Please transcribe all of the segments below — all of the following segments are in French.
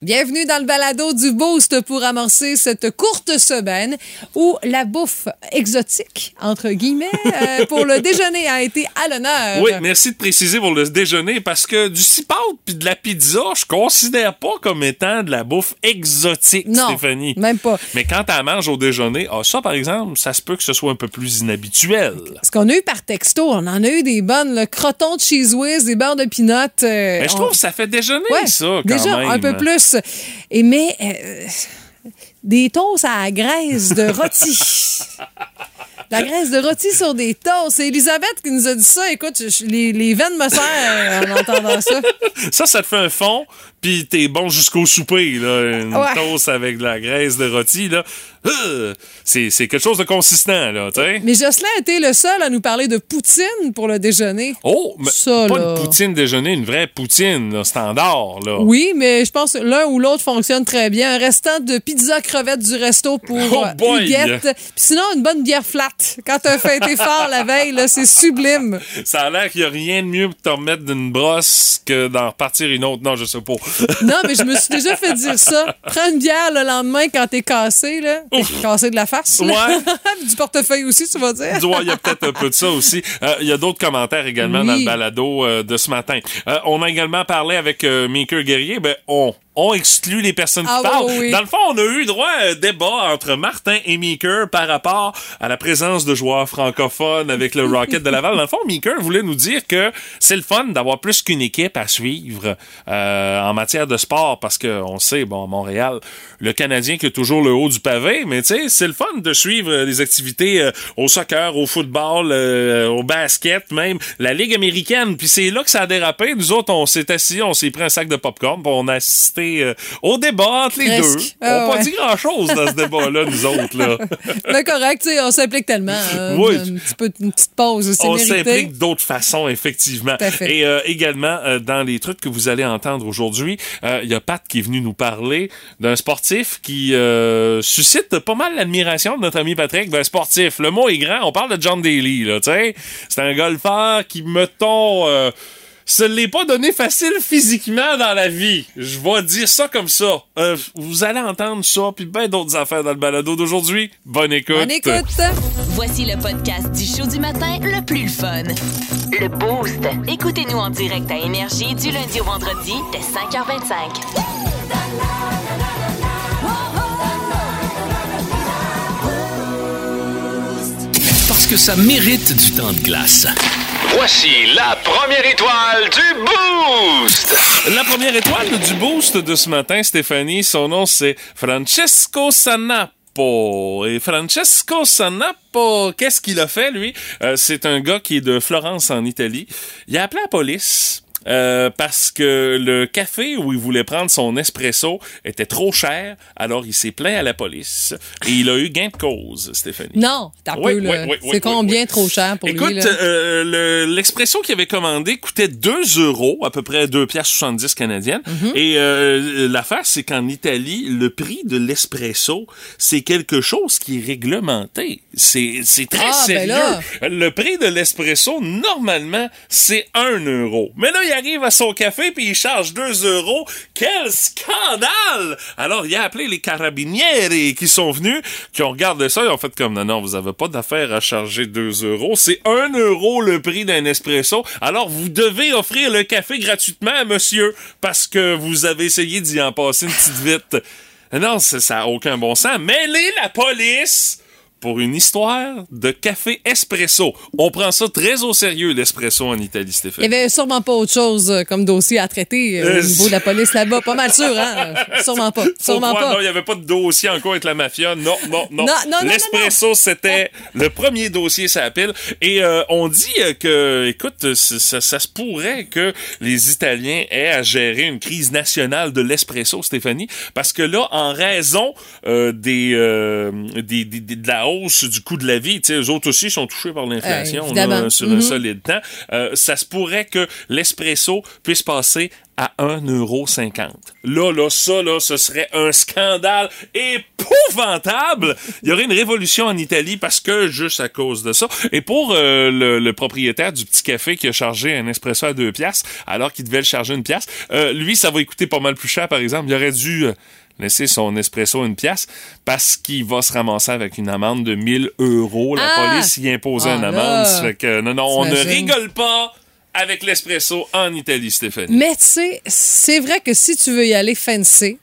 Bienvenue dans le balado du Boost pour amorcer cette courte semaine où la bouffe exotique, entre guillemets, euh, pour le déjeuner a été à l'honneur. Oui, merci de préciser pour le déjeuner parce que du cipote puis de la pizza, je considère pas comme étant de la bouffe exotique, non, Stéphanie. même pas. Mais quand tu manges au déjeuner, ah, ça, par exemple, ça se peut que ce soit un peu plus inhabituel. Ce qu'on a eu par texto, on en a eu des bonnes, le croton de cheese whiz, des beurres de peanut. euh, Mais je on- trouve que ça fait déjeuner, Ouais, ça, quand déjà même. un peu plus. Et mais euh, des toasts à la graisse de rôti. La graisse de rôti sur des toasts. C'est Elisabeth qui nous a dit ça. Écoute, je- les, les veines me serrent en entendant ça. Ça, ça te fait un fond, puis t'es bon jusqu'au souper, là. Une Ouais. toast avec de la graisse de rôti, là. Euh, C'est quelque chose de consistant, là. Mais Jocelyn a été le seul à nous parler de poutine pour le déjeuner. Oh, mais Ça, pas là. une poutine déjeuner, une vraie poutine, là, standard, là. Oui, mais je pense que l'un ou l'autre fonctionne très bien. Un restant de pizza crevette du resto pour Oh euh, boy! Puis sinon, une bonne bière flat. Quand t'as fêté fort la veille, là, c'est sublime. Ça a l'air qu'il n'y a rien de mieux pour te remettre d'une brosse que d'en repartir une autre. Non, je sais pas. Non, mais je me suis déjà fait dire ça. Prends une bière le lendemain quand t'es cassé, là. T'es cassé de la face. là. Ouais. du portefeuille aussi, tu vas dire. Il y a peut-être un peu de ça aussi. Euh, Il y a d'autres commentaires également Oui. dans le balado euh, de ce matin. Euh, on a également parlé avec Maker Guerrier. Ben, on, on exclut les personnes qui Ah oui, parlent. oui. Dans le fond, on a eu droit à un débat entre Martin et Meeker par rapport à la présence de joueurs francophones avec le Rocket de Laval. Dans le fond, Meeker voulait nous dire que c'est le fun d'avoir plus qu'une équipe à suivre euh, en matière de sport parce que on sait, bon, à Montréal, le Canadien qui a toujours le haut du pavé, mais tu sais, c'est le fun de suivre euh, des activités euh, au soccer, au football, euh, au basket, même la Ligue américaine. Puis c'est là que ça a dérapé. Nous autres, on s'est assis, on s'est pris un sac de popcorn, puis on a assisté euh, au débat entre les Presque. deux. Ah on n'a ouais. pas dit grand-chose dans ce débat-là, nous autres. Là. Mais correct, on s'implique tellement. hein. Oui. Un petit peu, une petite pause, on s'implique d'autres façons, effectivement. Et euh, également, euh, dans les trucs que vous allez entendre aujourd'hui, euh, il y a Pat qui est venu nous parler d'un sportif qui suscite pas mal l'admiration de notre ami Patrick. Ben, sportif, le mot est grand. On parle de John Daly, là, tu sais. C'est un golfeur qui, mettons... Se l'est pas donné facile physiquement dans la vie. Je vais dire ça comme ça. Euh, vous allez entendre ça, puis bien d'autres affaires dans le balado d'aujourd'hui. Bonne écoute. On écoute. Voici le podcast du show du matin le plus fun. Le Boost. Écoutez-nous en direct à Énergie du lundi au vendredi dès 5h25. Que ça mérite du temps de glace. Voici la première étoile du Boost! La première étoile du boost de ce matin, Stéphanie, son nom c'est Francesco Sanapo. Et Francesco Sanapo, qu'est-ce qu'il a fait, lui? Euh, c'est un gars qui est de Florence, en Italie. Il a appelé la police. Euh, parce que le café où il voulait prendre son espresso était trop cher, alors il s'est plaint à la police et il a eu gain de cause, Stéphanie. Non, t'as Oui, peu, là. oui, c'est combien trop cher pour Écoute, lui, là? euh, le- l'expresso qu'il avait commandé coûtait 2 euros, à peu près 2 piastres 70 canadiennes. Mhm. Et euh, l'affaire, c'est qu'en Italie, le prix de l'espresso, c'est quelque chose qui est réglementé. C'est très Ah, ben sérieux. Le prix de l'espresso, normalement, c'est 1 euro. Mais là, il arrive à son café puis il charge 2 euros. Quel scandale! Alors, il a appelé les carabinieri qui sont venus, qui ont regardé ça, ils ont fait comme, non, non, vous avez pas d'affaire à charger 2 euros. C'est 1 euro le prix d'un espresso. Alors, vous devez offrir le café gratuitement à monsieur parce que vous avez essayé d'y en passer une petite vite. Non, ça ça a aucun bon sens. Mêlez la police pour une histoire de café espresso. On prend ça très au sérieux, l'espresso en Italie, Il Stéphane. y avait sûrement pas autre chose euh, comme dossier à traiter euh, au niveau de la police là-bas. Pas mal sûr, hein? Sûrement pas. Sûrement pas. Non, il n'y avait pas de dossier encore avec la mafia. Non, non, non. Non, non, non, L'espresso, c'était le premier dossier, ça appelle. Et euh, on dit euh, que, écoute, ça, se pourrait que les Italiens aient à gérer une crise nationale de l'espresso, Stéphanie, parce que là, en raison euh, des, euh, des, des- des- de la hausse du coût de la vie. Tu sais, eux autres aussi sont touchés par l'inflation Euh, là, sur un solide temps. Euh, ça se pourrait que l'espresso puisse passer à 1,50 Là, là, ça, là, ce serait un scandale épouvantable. Il y aurait une révolution en Italie parce que, juste à cause de ça. Et pour euh, le, le propriétaire du petit café qui a chargé un espresso à deux piastres, alors qu'il devait le charger une pièce, lui, ça va coûter pas mal plus cher, par exemple. Il aurait dû... euh, laisser son espresso une pièce parce qu'il va se ramasser avec une amende de 1000 euros. La Ah! police y imposait Ah, une là! amende. Ça fait que non, non, on ne rigole pas avec l'espresso en Italie, Stéphanie. Mais tu sais, c'est vrai que si tu veux y aller fancy,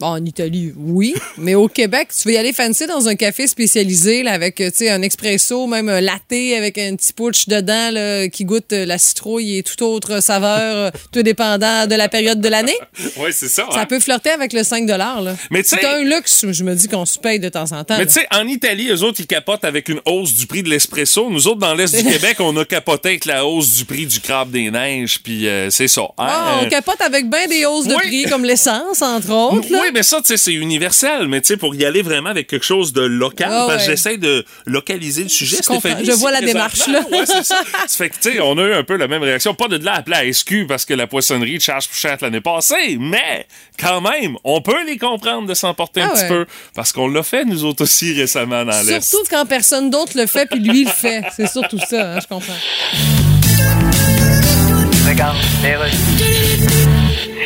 bon, en Italie, oui, mais au Québec, tu veux y aller fancy dans un café spécialisé là, avec sais, un expresso, même un latte avec un petit punch dedans là, qui goûte euh, la citrouille et toute autre saveur, euh, tout dépendant de la période de l'année. Oui, c'est ça. Ça hein. peut flirter avec le 5 là. Mais C'est un luxe, je me dis qu'on se paye de temps en temps. Mais tu sais, en Italie, eux autres, ils capotent avec une hausse du prix de l'espresso. Nous autres, dans l'Est du Québec, on a capoté avec la hausse du prix du crabe des neiges, puis euh, c'est ça. hein. Ah, on capote avec bien des hausses de Oui. prix, comme l'essence, entre autres. là. Oui, mais ça, tu sais, c'est universel. Mais tu sais, pour y aller vraiment avec quelque chose de local, Ah parce que ouais. j'essaie de localiser le sujet. Stéphanie. Je vois la démarche, là. Ouais, c'est ça. Ça fait que, tu sais, on a eu un peu la même réaction. Pas de là à appeler à SQ parce que la poissonnerie charge plus cher l'année passée, mais quand même, on peut les comprendre de s'emporter un Ah petit ouais. peu parce qu'on l'a fait, nous autres aussi, récemment dans l'Est. Surtout quand personne d'autre le fait, puis lui le fait. C'est surtout ça, hein, je comprends. Regarde,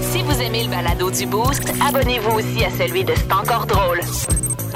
Si vous aimez le balado du Boost, abonnez-vous aussi à celui de C'est encore drôle.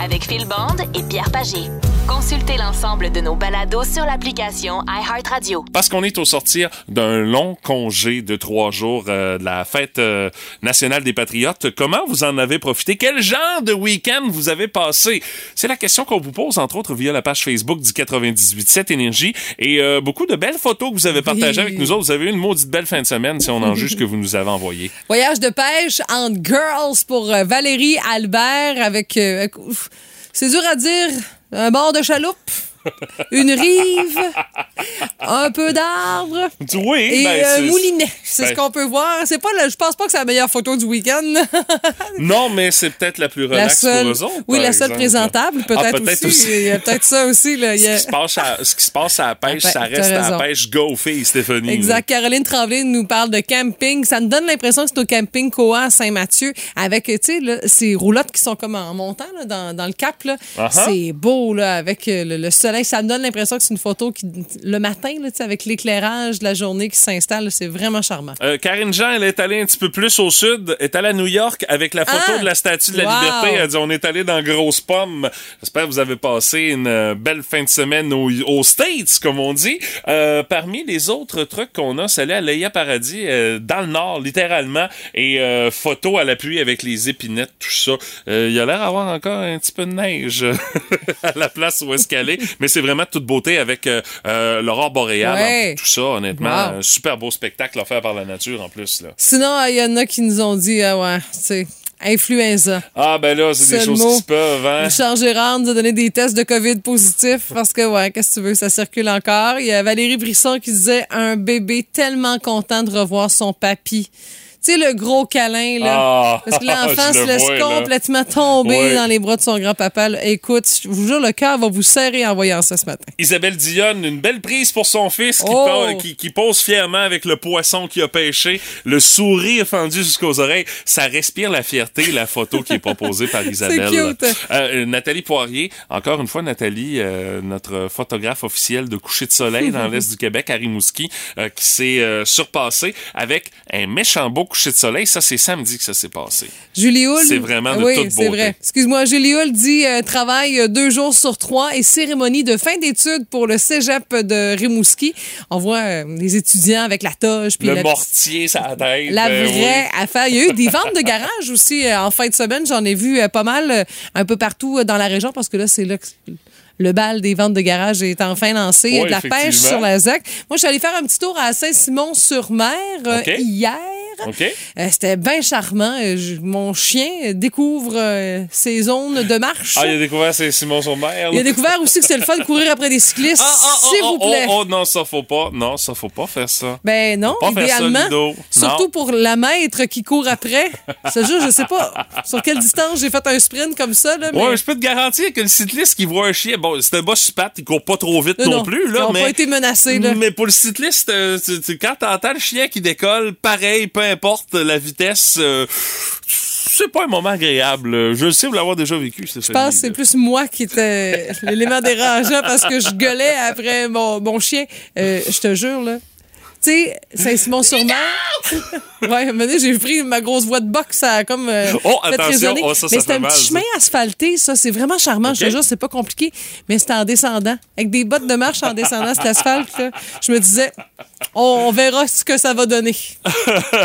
Avec Phil Bond et Pierre Pagé. Consultez l'ensemble de nos balados sur l'application iHeartRadio. Parce qu'on est au sortir d'un long congé de trois jours euh, de la fête euh, nationale des patriotes. Comment vous en avez profité? Quel genre de week-end vous avez passé? C'est la question qu'on vous pose, entre autres, via la page Facebook du 98.7 Énergie. Et euh, beaucoup de belles photos que vous avez partagées avec nous autres. Vous avez eu une maudite belle fin de semaine, si on en juge ce que vous nous avez envoyé. Voyage de pêche entre girls pour euh, Valérie Albert avec. euh, ouf, c'est dur à dire. Un bord de chaloupe, une rive, un peu d'arbres Oui, et ben, un moulinet. C'est ce ben- qu'on peut voir. C'est pas le- je pense pas que c'est la meilleure photo du week-end. Non, mais c'est peut-être la plus la relaxe seule, pour eux autres. oui, la seule présentable, peut-être Ah, peut-être aussi. aussi. Il y a peut-être ça aussi. Là. Il y Ce a- qui, se passe à, ce qui se passe à la pêche, Ah, ça ben, reste t'as à la pêche go fille, Stéphanie. Exact. Caroline Tremblay nous parle de camping. Ça me donne l'impression que c'est au camping Coa à Saint-Mathieu avec, tu sais, ces roulottes qui sont comme en montant là, dans, dans le cap. Uh-huh. C'est beau là, avec euh, le, le soleil. Ça me donne l'impression que c'est une photo qui, le matin, là, avec l'éclairage de la journée qui s'installe. C'est vraiment charmant. Euh, Karine Jean, elle est allée un petit peu plus au sud, est allée à New York avec la photo Ah! de la Statue de la Wow! Liberté. Elle dit on est allé dans Grosse Pomme. J'espère que vous avez passé une euh, belle fin de semaine aux, aux States, comme on dit. Euh, parmi les autres trucs qu'on a, c'est aller à Leia Paradis, euh, dans le nord, littéralement, et photo à l'appui avec les épinettes, tout ça. Il y a l'air d'avoir encore un petit peu de neige à la place où est-ce qu'elle est, mais c'est vraiment de toute beauté avec euh, euh, l'aurore boréale, Ouais. tout ça, honnêtement. Wow. Un super beau spectacle offert par la nature en plus. Là. Sinon, il y en a qui nous ont dit, ah ouais, tu sais, influenza. Ah ben là, c'est des choses mot. qui se peuvent, hein? Richard Gérard nous a donné des tests de COVID positifs parce que, ouais, qu'est-ce que tu veux, ça circule encore. Il y a Valérie Brisson qui disait un bébé tellement content de revoir son papy. Sais, le gros câlin, là. Ah, Parce que l'enfant se le laisse vois, là. complètement tomber dans les bras de son grand-papa. Écoute, je vous jure, le cœur va vous serrer en voyant ça ce matin. Isabelle Dionne, une belle prise pour son fils qui, Oh! pa- qui, qui pose fièrement avec le poisson qu'il a pêché, le sourire fendu jusqu'aux oreilles. Ça respire la fierté, la photo qui est proposée par Isabelle. cute. Euh, Nathalie Poirier, encore une fois, Nathalie, euh, notre photographe officielle de coucher de soleil dans l'Est du Québec, à Rimouski, euh, qui s'est euh, surpassée avec un méchant beau coucher de soleil. Ça, c'est samedi que ça s'est passé. Julie Hull. C'est vraiment de oui, toute c'est beauté. vrai. Excuse-moi, Julie Hull dit euh, travail euh, deux jours sur trois et cérémonie de fin d'études pour le cégep de Rimouski. On voit euh, les étudiants avec la toge puis Le la, mortier, ça tête. la oui. vraie affaire. Il y a eu des ventes de garage aussi en fin de semaine. J'en ai vu pas mal un peu partout dans la région parce que là, c'est là que le bal des ventes de garage est enfin lancé. Il y a de la pêche sur la ZEC. Moi, je suis allée faire un petit tour à Saint-Simon-sur-Mer euh, hier. OK. Euh, C'était bien charmant. Euh, je- mon chien découvre euh, ses zones de marche. Ah, il a découvert c'est Simon sur mer. Il a découvert aussi que c'est le fun de courir après des cyclistes, Ah, ah, ah, s'il vous plaît. Oh, oh, non, ça faut pas. Non, ça faut pas faire ça. Ben non, Faut pas faire ça, idéalement. Surtout Non. pour la maître qui court après. Ça jure, je sais pas sur quelle distance j'ai fait un sprint comme ça. Là, mais Ouais, je peux te garantir que le cycliste qui voit un chien, bon, c'est un boss pat, il court pas trop vite non, non, plus, ils là, ont mais. pas été menacés, là. Mais pour le cycliste, euh, tu- tu- quand t'entends le chien qui décolle, pareil, peu importe la vitesse, euh, c'est pas un moment agréable. Je le sais, vous l'avoir déjà vécu, je pense que c'est plus moi qui était l'élément dérangeant parce que je gueulais après mon, mon chien. Euh, je te jure, là. Tu sais, Saint-Simon-sur-Mer. ouais, à j'ai pris ma grosse voix de boxe, ça a comme. euh, Oh, attention. Oh, ça, ça mais c'est un mal, petit ça. chemin asphalté, ça. C'est vraiment charmant. Je te jure, c'est pas compliqué. Mais c'est en descendant. Avec des bottes de marche en descendant cet asphalte, là, je me disais, on, on verra ce que ça va donner.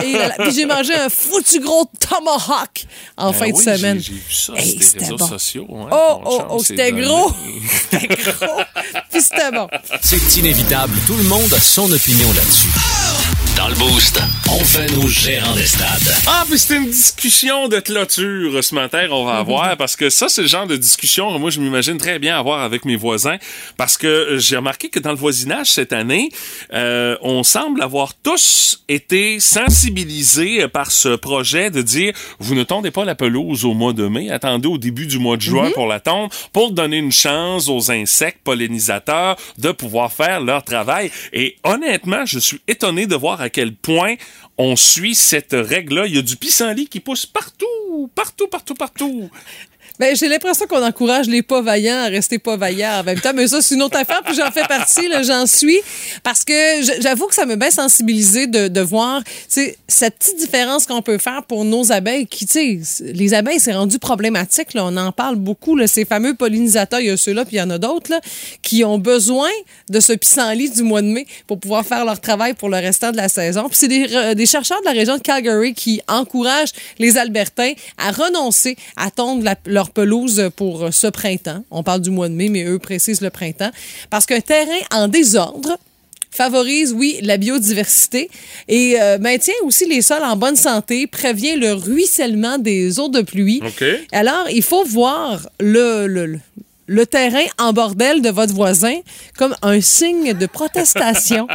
Et là, là, puis j'ai mangé un foutu gros tomahawk en fin de Ben oui, semaine. J'ai vu ça Hey, sur c'était les réseaux bon. sociaux. hein, Oh, oh, oh, c'était gros. C'était gros. Puis c'était bon. C'est inévitable, tout le monde a son opinion là-dessus. Dans le Boost, on fait nos gérants des stades. Ah, puis c'est une discussion de clôture ce matin qu'on va avoir parce que ça, c'est le genre de discussion que moi, je m'imagine très bien avoir avec mes voisins parce que euh, j'ai remarqué que dans le voisinage cette année, euh, on semble avoir tous été sensibilisés par ce projet de dire vous ne tondez pas la pelouse au mois de mai, attendez au début du mois de juin pour la tondre pour donner une chance aux insectes pollinisateurs de pouvoir faire leur travail. Et honnêtement, je suis étonné de voir à quel point on suit cette règle-là. Il y a du pissenlit qui pousse partout, partout, partout, partout. Ben, j'ai l'impression qu'on encourage les pas vaillants à rester pas vaillants en même temps. Mais ça, c'est une autre affaire, puis j'en fais partie, là, j'en suis. Parce que j'avoue que ça m'a bien sensibilisé de, de voir, cette petite différence qu'on peut faire pour nos abeilles qui, tu sais, les abeilles, c'est rendu problématique, là. On en parle beaucoup, là. Ces fameux pollinisateurs, il y a ceux-là, puis il y en a d'autres, là, qui ont besoin de ce pissenlit du mois de mai pour pouvoir faire leur travail pour le restant de la saison. Puis c'est des, des chercheurs de la région de Calgary qui encouragent les Albertains à renoncer à tondre la- leur pelouse pour euh, ce printemps. On parle du mois de mai, mais eux précisent le printemps. Parce qu'un terrain en désordre favorise, oui, la biodiversité et euh, maintient aussi les sols en bonne santé, prévient le ruissellement des eaux de pluie. OK. Alors, il faut voir le, le, le- le terrain en bordel de votre voisin comme un signe de protestation,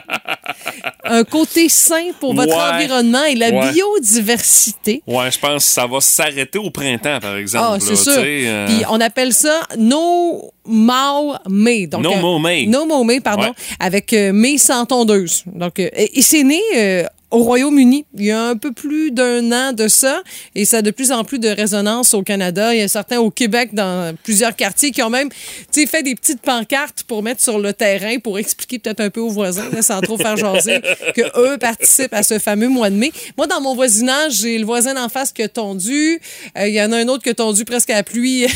un côté sain pour votre Ouais. environnement et la Ouais. biodiversité. Ouais, je pense que ça va s'arrêter au printemps, par exemple. Ah, c'est sûr. euh, Puis on appelle ça No Mow May. Donc, No euh, Mow May. No Mow May, pardon, Ouais. avec euh, May sans tondeuse. Donc, euh, et, et c'est né euh, au Royaume-Uni. Il y a un peu plus d'un an de ça, et ça a de plus en plus de résonance au Canada. Il y a certains au Québec, dans plusieurs quartiers, qui ont même tu sais, fait des petites pancartes pour mettre sur le terrain, pour expliquer peut-être un peu aux voisins, là, sans trop faire jaser, que eux participent à ce fameux mois de mai. Moi, dans mon voisinage, j'ai le voisin d'en face qui a tondu. Euh, Il y en a un autre qui a tondu presque à la pluie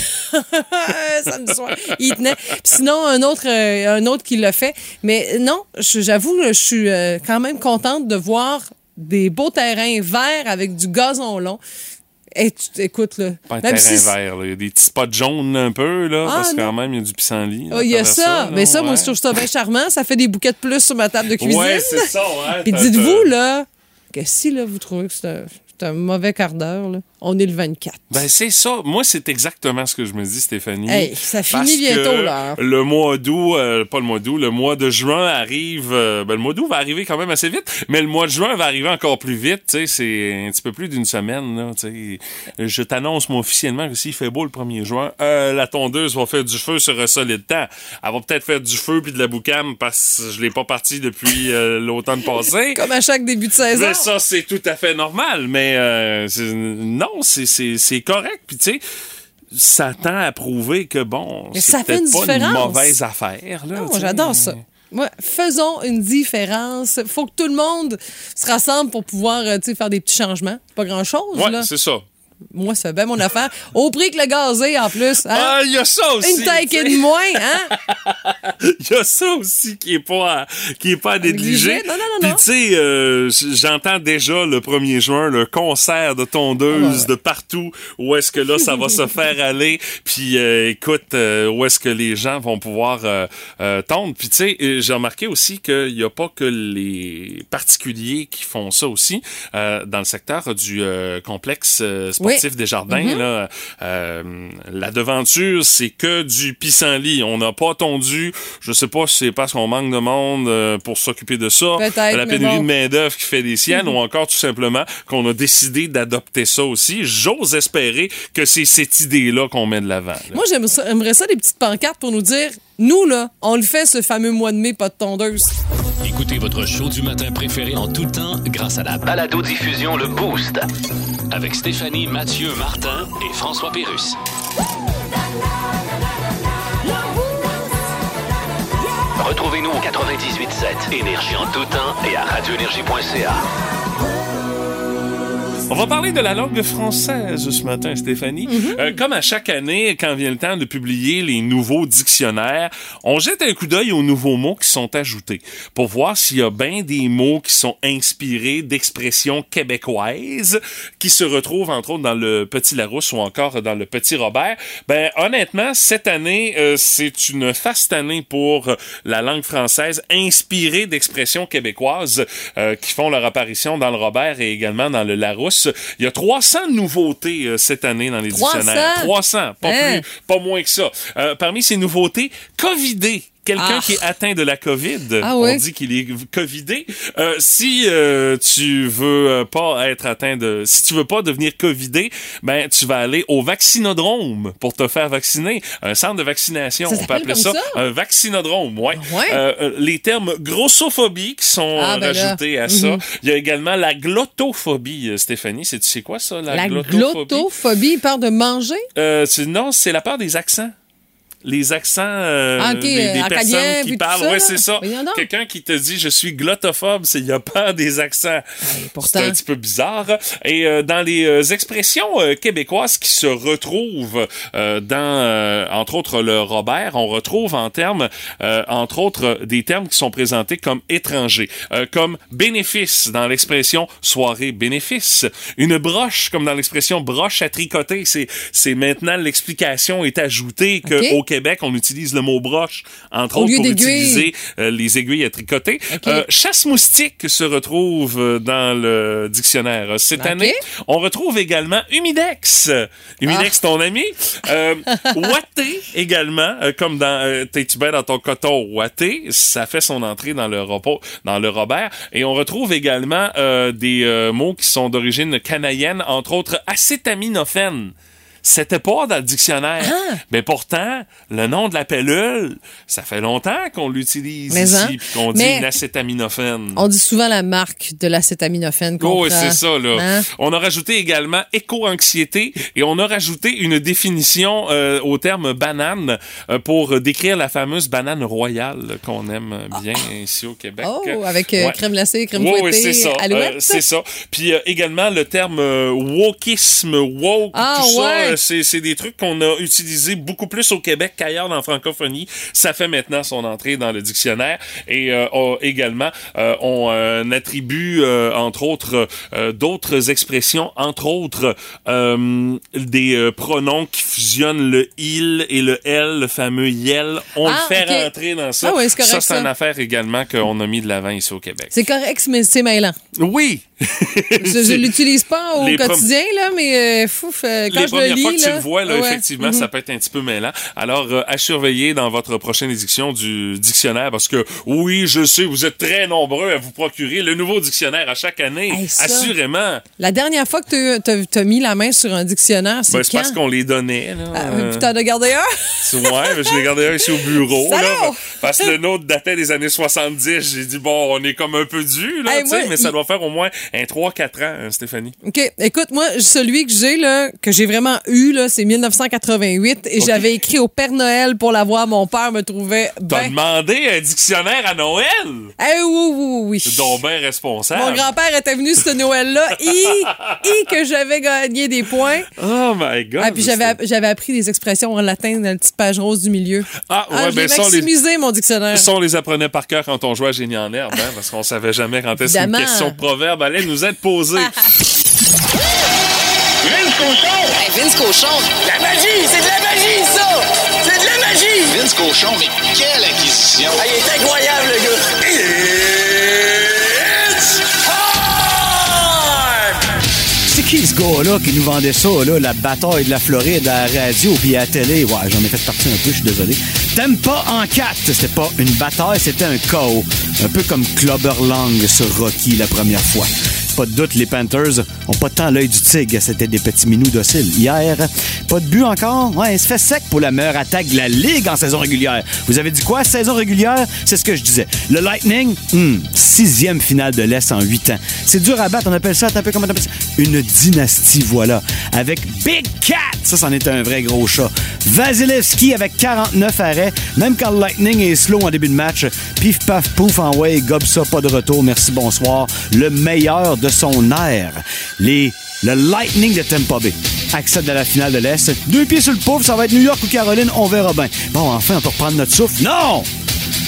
samedi soir. Il tenait. Puis sinon, un autre, euh, un autre qui l'a fait. Mais non, j'avoue, je suis euh, quand même contente de voir des beaux terrains verts avec du gazon long. Et tu écoute, là. Pas un même terrain si- vert, là. Il y a des petits spots jaunes un peu, là, Ah, parce que quand même, il y a du pissenlit. Ah, Il y a ça. là, mais ça, moi, je trouve ça bien charmant. Ça fait des bouquets de plus sur ma table de cuisine. Ouais, c'est ça, ouais. Puis dites-vous, là, que si là, vous trouvez que c'est un, c'est un mauvais quart d'heure. là. On est le 24. Ben, c'est ça. Moi, c'est exactement ce que je me dis, Stéphanie. Hey, ça finit bientôt, là. Le mois d'août, euh, pas le mois d'août, le mois de juin arrive. euh, ben, le mois d'août va arriver quand même assez vite, mais le mois de juin va arriver encore plus vite. C'est un petit peu plus d'une semaine. Là, je t'annonce, moi, officiellement, que s'il fait beau le 1er juin, euh, la tondeuse va faire du feu sur un solide temps. Elle va peut-être faire du feu puis de la boucane parce que je l'ai pas parti depuis euh, l'automne passé. Comme à chaque début de saison. Mais ça, c'est tout à fait normal. Mais euh, c'est- non, c'est- correct. Puis tu sais, ça tend à prouver que bon, c'est ça fait peut-être une pas une différence. mauvaise affaire. Là, Non, j'adore ça. Ouais, faisons une différence. Faut que tout le monde se rassemble pour pouvoir euh, tu sais, faire des petits changements. Pas grand-chose, là. c'est ça. Moi, fait bien mon affaire. Au prix que le gazé, en plus. hein? Ah, il y a ça aussi. Une taille tu sais. de moins, hein? Il y a ça aussi qui est pas à, qui est pas à négliger. Non, non, non, Puis tu sais, euh, j'entends déjà le 1er juin le concert de tondeuses Ah, ouais. de partout où est-ce que là ça va se faire aller. Puis euh, écoute, euh, où est-ce que les gens vont pouvoir tondre. Puis tu sais, j'ai remarqué aussi qu'il y a pas que les particuliers qui font ça aussi dans le secteur du complexe euh, sportif des jardins. Mm-hmm. là, euh, la devanture, c'est que du pissenlit. On n'a pas tondu. Je sais pas si c'est parce qu'on manque de monde euh, pour s'occuper de ça. La pénurie bon. de main-d'œuvre qui fait des siennes, ou encore tout simplement qu'on a décidé d'adopter ça aussi. J'ose espérer que c'est cette idée-là qu'on met de l'avant. Moi, j'aimerais ça des petites pancartes pour nous dire nous, là, on le fait ce fameux mois de mai, pas de tondeuse. Écoutez votre show du matin préféré en tout temps grâce à la Balado-diffusion Le Boost. avec Stéphanie, Mathieu, Martin et François Pérus. Retrouvez-nous au 98.7 Énergie en tout temps et à radioénergie.ca. On va parler de la langue française ce matin, Stéphanie. Euh, comme à chaque année, quand vient le temps de publier les nouveaux dictionnaires, on jette un coup d'œil aux nouveaux mots qui sont ajoutés pour voir s'il y a bien des mots qui sont inspirés d'expressions québécoises qui se retrouvent entre autres dans le Petit Larousse ou encore dans le Petit Robert. Ben honnêtement, cette année, euh, c'est une faste année pour euh, la langue française inspirée d'expressions québécoises euh, qui font leur apparition dans le Robert et également dans le Larousse. Il y a 300 nouveautés euh, cette année dans les 300? dictionnaires. 300, pas Hein? plus, pas moins que ça. Euh, parmi ces nouveautés, Covidé. Quelqu'un Ah. qui est atteint de la COVID, Ah on oui? dit qu'il est covidé. Euh, si euh, tu veux euh, pas être atteint de, si tu veux pas devenir covidé, ben tu vas aller au vaccinodrome pour te faire vacciner, un centre de vaccination. Ça on peut appeler ça, ça? un vaccinodrome. Ouais. Ouais? Euh, euh, les termes grossophobie qui sont Ah, ben là. rajoutés à ça. Il y a également la glottophobie, euh, Stéphanie. C'est tu sais quoi ça, la, La glottophobie? glottophobie, parle de manger? Euh, non, c'est la peur des accents. Les accents euh, Ah, des, des acadien, personnes qui parlent. ça, ouais, là. c'est ça. Voyons donc. Quelqu'un qui te dit je suis glottophobe, c'est il a peur des accents. C'est un petit peu bizarre. Et euh, dans les euh, expressions euh, québécoises qui se retrouvent euh, dans, euh, entre autres, le Robert, on retrouve en termes, euh, entre autres, des termes qui sont présentés comme étrangers, euh, comme bénéfice dans l'expression soirée bénéfice, une broche comme dans l'expression broche à tricoter. C'est c'est maintenant l'explication est ajoutée que au Québec on utilise le mot broche entre Au autres pour utiliser euh, les aiguilles à tricoter. Euh, chasse moustique se retrouve euh, dans le dictionnaire cette année. On retrouve également humidex. Humidex, Ah. ton ami. Euh, également, comme dans T'es-tu bien dans ton coton? Ouaté, ça fait son entrée dans le repos, dans le Robert. Et on retrouve également des mots qui sont d'origine canadienne, entre autres acétaminophène. C'était pas dans le dictionnaire. Ah. Mais pourtant, le nom de la pilule, ça fait longtemps qu'on l'utilise Mais ici, hein? puis qu'on dit Mais- une acétaminophène. On dit souvent la marque de l'acétaminophène qu'on Oh, oui, c'est ça, là. Hein? On a rajouté également éco-anxiété et on a rajouté une définition euh, au terme banane euh, pour décrire la fameuse banane royale qu'on aime bien ici au Québec. Oh, avec euh, Ouais. crème glacée, crème fouettée, c'est ça. alouette. C'est ça. Puis également le terme wokisme, woke, Ah, tout ça, ouais. C'est, c'est des trucs qu'on a utilisés beaucoup plus au Québec qu'ailleurs dans la francophonie. Ça fait maintenant son entrée dans le dictionnaire. Et euh, on- également, euh, on attribue, euh, entre autres, euh, d'autres expressions, entre autres, euh, des pronoms qui fusionnent le il et le elle, le fameux yel. On Ah, le fait ok. rentrer dans ça. Ah c'est correct, ça, c'est une affaire également qu'on a mis de l'avant ici au Québec. C'est correct, mais c'est mêlant. Oui, je je l'utilise pas au Les quotidien, là, mais euh, fouf, euh, quand les je le lis. fois que tu le vois, là, ouais. effectivement, Mhm. ça peut être un petit peu mêlant. Alors, euh, à surveiller dans votre prochaine édition du dictionnaire, parce que oui, je sais, vous êtes très nombreux à vous procurer le nouveau dictionnaire à chaque année. Hey, ça. Assurément. La dernière fois que tu as, mis la main sur un dictionnaire, c'est Ben, c'est parce qu'on les donnait. Là. Ah, Euh, puis t'en as gardé un? Ouais, mais je l'ai gardé un ici au bureau. Là, parce que le nôtre datait des années 70. J'ai dit, bon, on est comme un peu dû, là, Hey, tu sais, moi, mais ça il- doit faire au moins un 3-4 ans, hein, Stéphanie. OK. Écoute, moi, celui que j'ai, là, que j'ai vraiment eu, là, c'est 1988 et j'avais écrit au Père Noël pour l'avoir. Mon père me trouvait T'as demandé un dictionnaire à Noël? Eh oui, oui, oui. C'est donc bien responsable. Mon grand-père était venu ce Noël-là et, que j'avais gagné des points. Oh my God. Ah, puis j'avais, j'avais appris des expressions en latin dans la petite page rose du milieu. Ah, ouais, je ben on les- maximisé, mon dictionnaire. Ça, on les apprenait par cœur quand on jouait à Génie en herbe, hein, parce qu'on savait jamais quand est-ce Évidemment. question de proverbe allait nous être posée. Vince Cochon! Vince Cochon! La magie! C'est de la magie, ça! C'est de la magie! Vince Cochon, mais quelle acquisition! Ah, il est incroyable, le gars! It's time! C'est qui ce gars-là qui nous vendait ça, là, la bataille de la Floride à la radio puis à la télé? Ouais, j'en ai fait partie un peu, je suis désolé. T'aimes pas en quatre? C'était pas une bataille, c'était un chaos. Un peu comme Clubberlang sur Rocky la première fois. Pas de doute, les Panthers ont pas tant l'œil du tigre. C'était des petits minous dociles. Hier, pas de but encore? Ouais, il se fait sec pour la meilleure attaque de la Ligue en saison régulière. Vous avez dit quoi, saison régulière? C'est ce que je disais. Le Lightning, hmm, sixième finale de l'Est en huit ans. C'est dur à battre, on appelle ça, un peu comment on appelle ça? Une dynastie, voilà. Avec Big Cat, ça, c'en est un vrai gros chat. Vasilevski avec 49 arrêts, même quand le Lightning est slow en début de match. Pif, paf, pouf, en way, gobe ça, pas de retour, merci, bonsoir. Le meilleur de son air. Les, le Lightning de Tampa Bay accède à la finale de l'Est. Deux pieds sur le pouf, ça va être New York ou Caroline, on verra bien. Bon, enfin, on peut reprendre notre souffle. Non!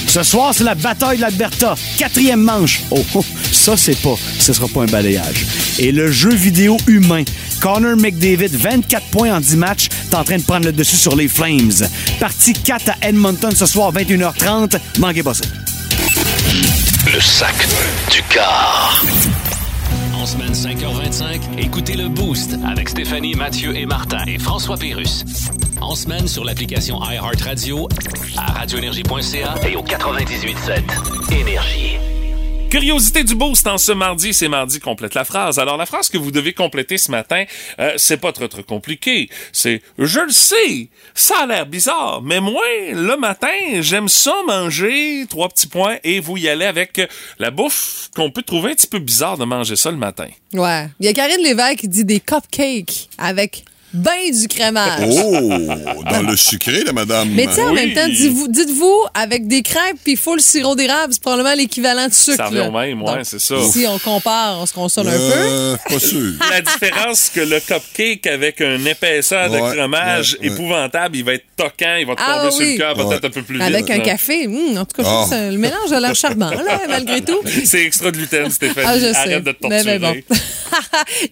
Ce soir, c'est la bataille de l'Alberta. Quatrième manche. Oh, oh, ça, c'est pas. Ce sera pas un balayage. Et le jeu vidéo humain. Connor McDavid, 24 points en 10 matchs, est en train de prendre le dessus sur les Flames. Partie 4 à Edmonton ce soir, 21h30. Manquez pas ça. Le sac du car. En semaine 5h25, écoutez le Boost avec Stéphanie, Mathieu et Martin et François Pérus. En semaine sur l'application iHeartRadio, à radioénergie.ca Et au 98.7 Énergie. Curiosité du boost en ce mardi, c'est mardi complète la phrase. Alors la phrase que vous devez compléter ce matin, euh, c'est pas trop trop compliqué. C'est je le sais, ça a l'air bizarre, mais moi le matin j'aime ça manger trois petits points et vous y allez avec la bouffe qu'on peut trouver un petit peu bizarre de manger ça le matin. Ouais. Il y a Karine Lévesque qui dit des cupcakes avec ben du crémage. Oh, dans le sucré, là, madame. Mais tu sais, en Oui. même temps, dites-vous, avec des crêpes puis full sirop d'érable, c'est probablement l'équivalent de sucre. Ça revient au même, ouais, c'est ça. Si on compare, on se console un peu. Euh, pas sûr. La différence que le cupcake avec une épaisseur de Ouais, fromage ouais, ouais. épouvantable, il va être toquant, il va te Ah tomber sur le cœur peut-être un peu plus Avec vite. un là. café. Hum, en tout cas, je trouve que ça- le mélange a l'air charmant, là, malgré tout. C'est extra gluten, Stéphanie. Ah, je sais. Arrête de te Mais- torturer. mais bon.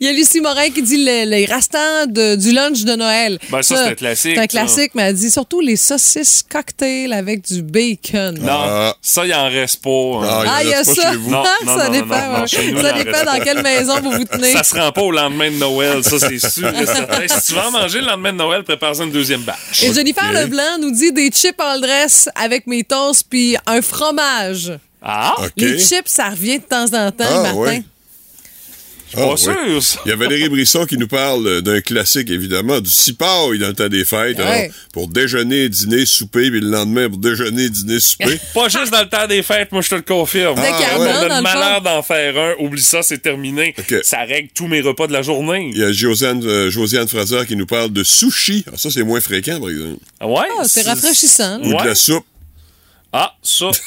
Il y a Lucie Morin qui dit les, les restants de- du lunch de Noël. Ben, ça, c'est un classique, C'est un ça. classique, mais elle dit surtout les saucisses cocktail avec du bacon. Non, Ah. ça, il en reste pas. hein. Ah, il y a pas ça. chez vous. Non, non, ça non, dépend, non, non, ouais. chez nous, ça dépend dans quelle maison vous vous tenez. Ça se rend pas au lendemain de Noël, ça, c'est sûr. si tu vas en manger le lendemain de Noël, prépare-en une deuxième batch. Et Jennifer. Leblanc nous dit des chips en dress avec mes toasts puis un fromage. Ah, OK. Les chips, ça revient de temps en temps, Ah, Martin. ouais. Pas Ah, oui. sûr, ça. Il y a Valérie Brisson qui nous parle d'un classique, évidemment, du cipaille dans le temps des fêtes. Ouais. Alors, pour déjeuner, dîner, souper, puis le lendemain, pour déjeuner, dîner, souper. Pas juste dans le temps des fêtes, moi je te le confirme. Ah, Décadent, ouais. On a le malheur d'en faire un, oublie ça, c'est terminé. Ça règle tous mes repas de la journée. Il y a Josiane, euh, Josiane Fraser qui nous parle de sushi. Alors, ça, c'est moins fréquent, par exemple. Ouais. Ah, c'est rafraîchissant. Ou Ouais. de la soupe. Ah, ça.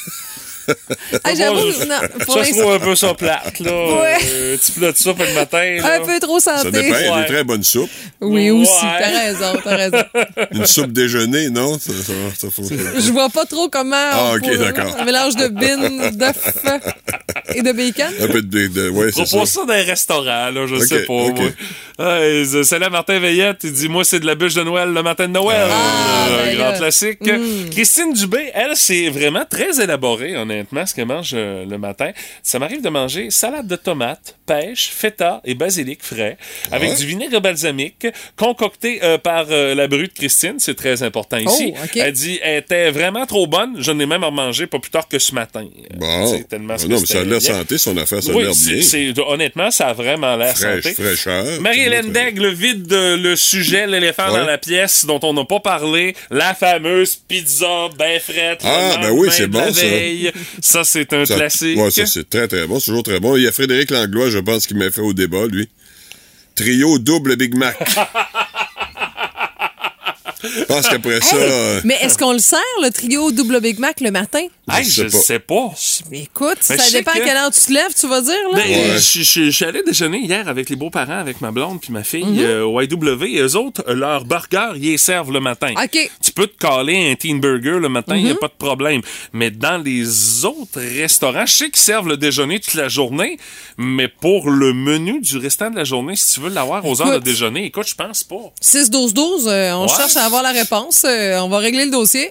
Ah, J'avoue, ça, je trouve un peu ça plate, là. Ouais. Euh, Un petit plat de soupe le matin, là. un peu trop Ça santé. dépend. Il y a Ouais. des très bonnes soupes. Oui, Ouais. aussi. T'as raison, t'as raison. Une soupe déjeuner, non? Ça, ça, ça, faut- Je vois pas trop comment. Ah, ok, d'accord. Un mélange de bin, d'œuf. Et de bacon? Un peu de... de ouais, c'est ça. Propose ça dans un restaurant, là, je Ok, sais pas. ok. moi. Ouais, c'est- salut à Martin Veillette, il dit Moi, c'est de la bûche de Noël le matin de Noël. Ah, Euh, ben grand là. classique. Mm. Christine Dubé, elle, c'est vraiment très élaboré, honnêtement, ce qu'elle mange euh, le matin. Ça m'arrive de manger salade de tomates, pêche, feta et basilic frais, avec du vinaigre balsamique, concocté euh, par euh, la brute Christine. C'est très important ici. Oh, ok. Elle dit Elle était vraiment trop bonne. Je n'ai même remangé pas plus tard que ce matin. Bon. C'est tellement Ah non, mais ça a l'air santé, son affaire, ça a Oui, l'air c'est- bien. c'est- honnêtement, ça a vraiment l'air santé. fraîcheur. Marie-Hélène Daigle vide euh, le sujet, l'éléphant Ouais. dans la pièce dont on n'a pas parlé, la fameuse pizza ben frette. Ah, ben oui, c'est bon, veille. Ça, c'est un Ça- classique. Ouais, ça, c'est très, très bon. C'est toujours très bon. Il y a Frédéric Langlois, je pense, qui m'a fait au débat, lui. Trio double Big Mac. Je pense qu'après ça... euh, Mais est-ce qu'on le sert, le trio double Big Mac, le matin? Hey, je je sais pas. sais pas. Mais écoute, Mais ça dépend que- à quelle heure tu te lèves, tu vas dire, là? Ben, Ouais. je, je- je suis allé déjeuner hier avec les beaux-parents, avec ma blonde puis ma fille Mhm. euh, au YW. Et eux autres, leur burger, ils les servent le matin. OK. Tu peux te caler un teen burger le matin, il Mhm. n'y a pas de problème. Mais dans les autres restaurants, je sais qu'ils servent le déjeuner toute la journée, mais pour le menu du restant de la journée, si tu veux l'avoir aux heures de déjeuner, écoute, je pense pas. 6-12-12, euh, on Ouais. cherche à avoir la réponse. euh, on va régler le dossier.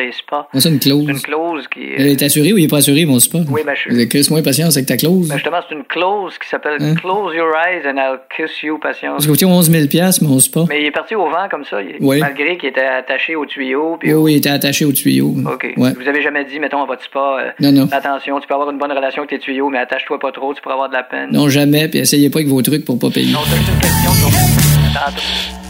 les spas. Une clause. C'est une clause qui Il est. est assuré ou il est pas assuré, mon spa? Oui, ben, je- Chris, moins patience avec ta clause. Ben, justement, c'est une clause qui s'appelle Hein? Close your eyes and I'll kiss you, patience. Ça coûtait 11 000 mon spa. Mais il est parti au vent comme ça, il- Oui. malgré qu'il était attaché au tuyau. Puis Oui, oui, il était attaché au tuyau. OK. Ouais. Vous avez jamais dit, mettons, à votre spa, euh, Non, non. attention, tu peux avoir une bonne relation avec tes tuyaux, mais attache-toi pas trop, tu pourras avoir de la peine. Non, jamais, puis essayez pas avec vos trucs pour pas payer. Non, c'est une question.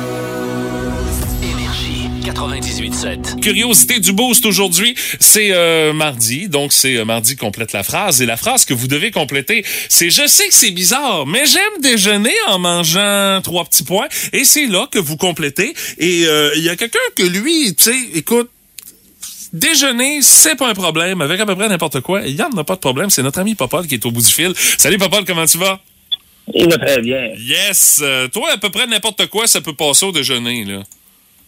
Énergie 98.7. Curiosité du boost aujourd'hui, c'est euh, mardi, donc c'est euh, mardi complète la phrase. Et la phrase que vous devez compléter, c'est je sais que c'est bizarre, mais j'aime déjeuner en mangeant trois petits points. Et c'est là que vous complétez. Et euh, il y a quelqu'un que lui, tu sais, écoute. Déjeuner, c'est pas un problème. Avec à peu près n'importe quoi, il y en a pas de problème. C'est notre ami Popol qui est au bout du fil. Salut Popol, comment tu vas? Il va très bien. Yes! Euh, toi, à peu près n'importe quoi, ça peut passer au déjeuner, là.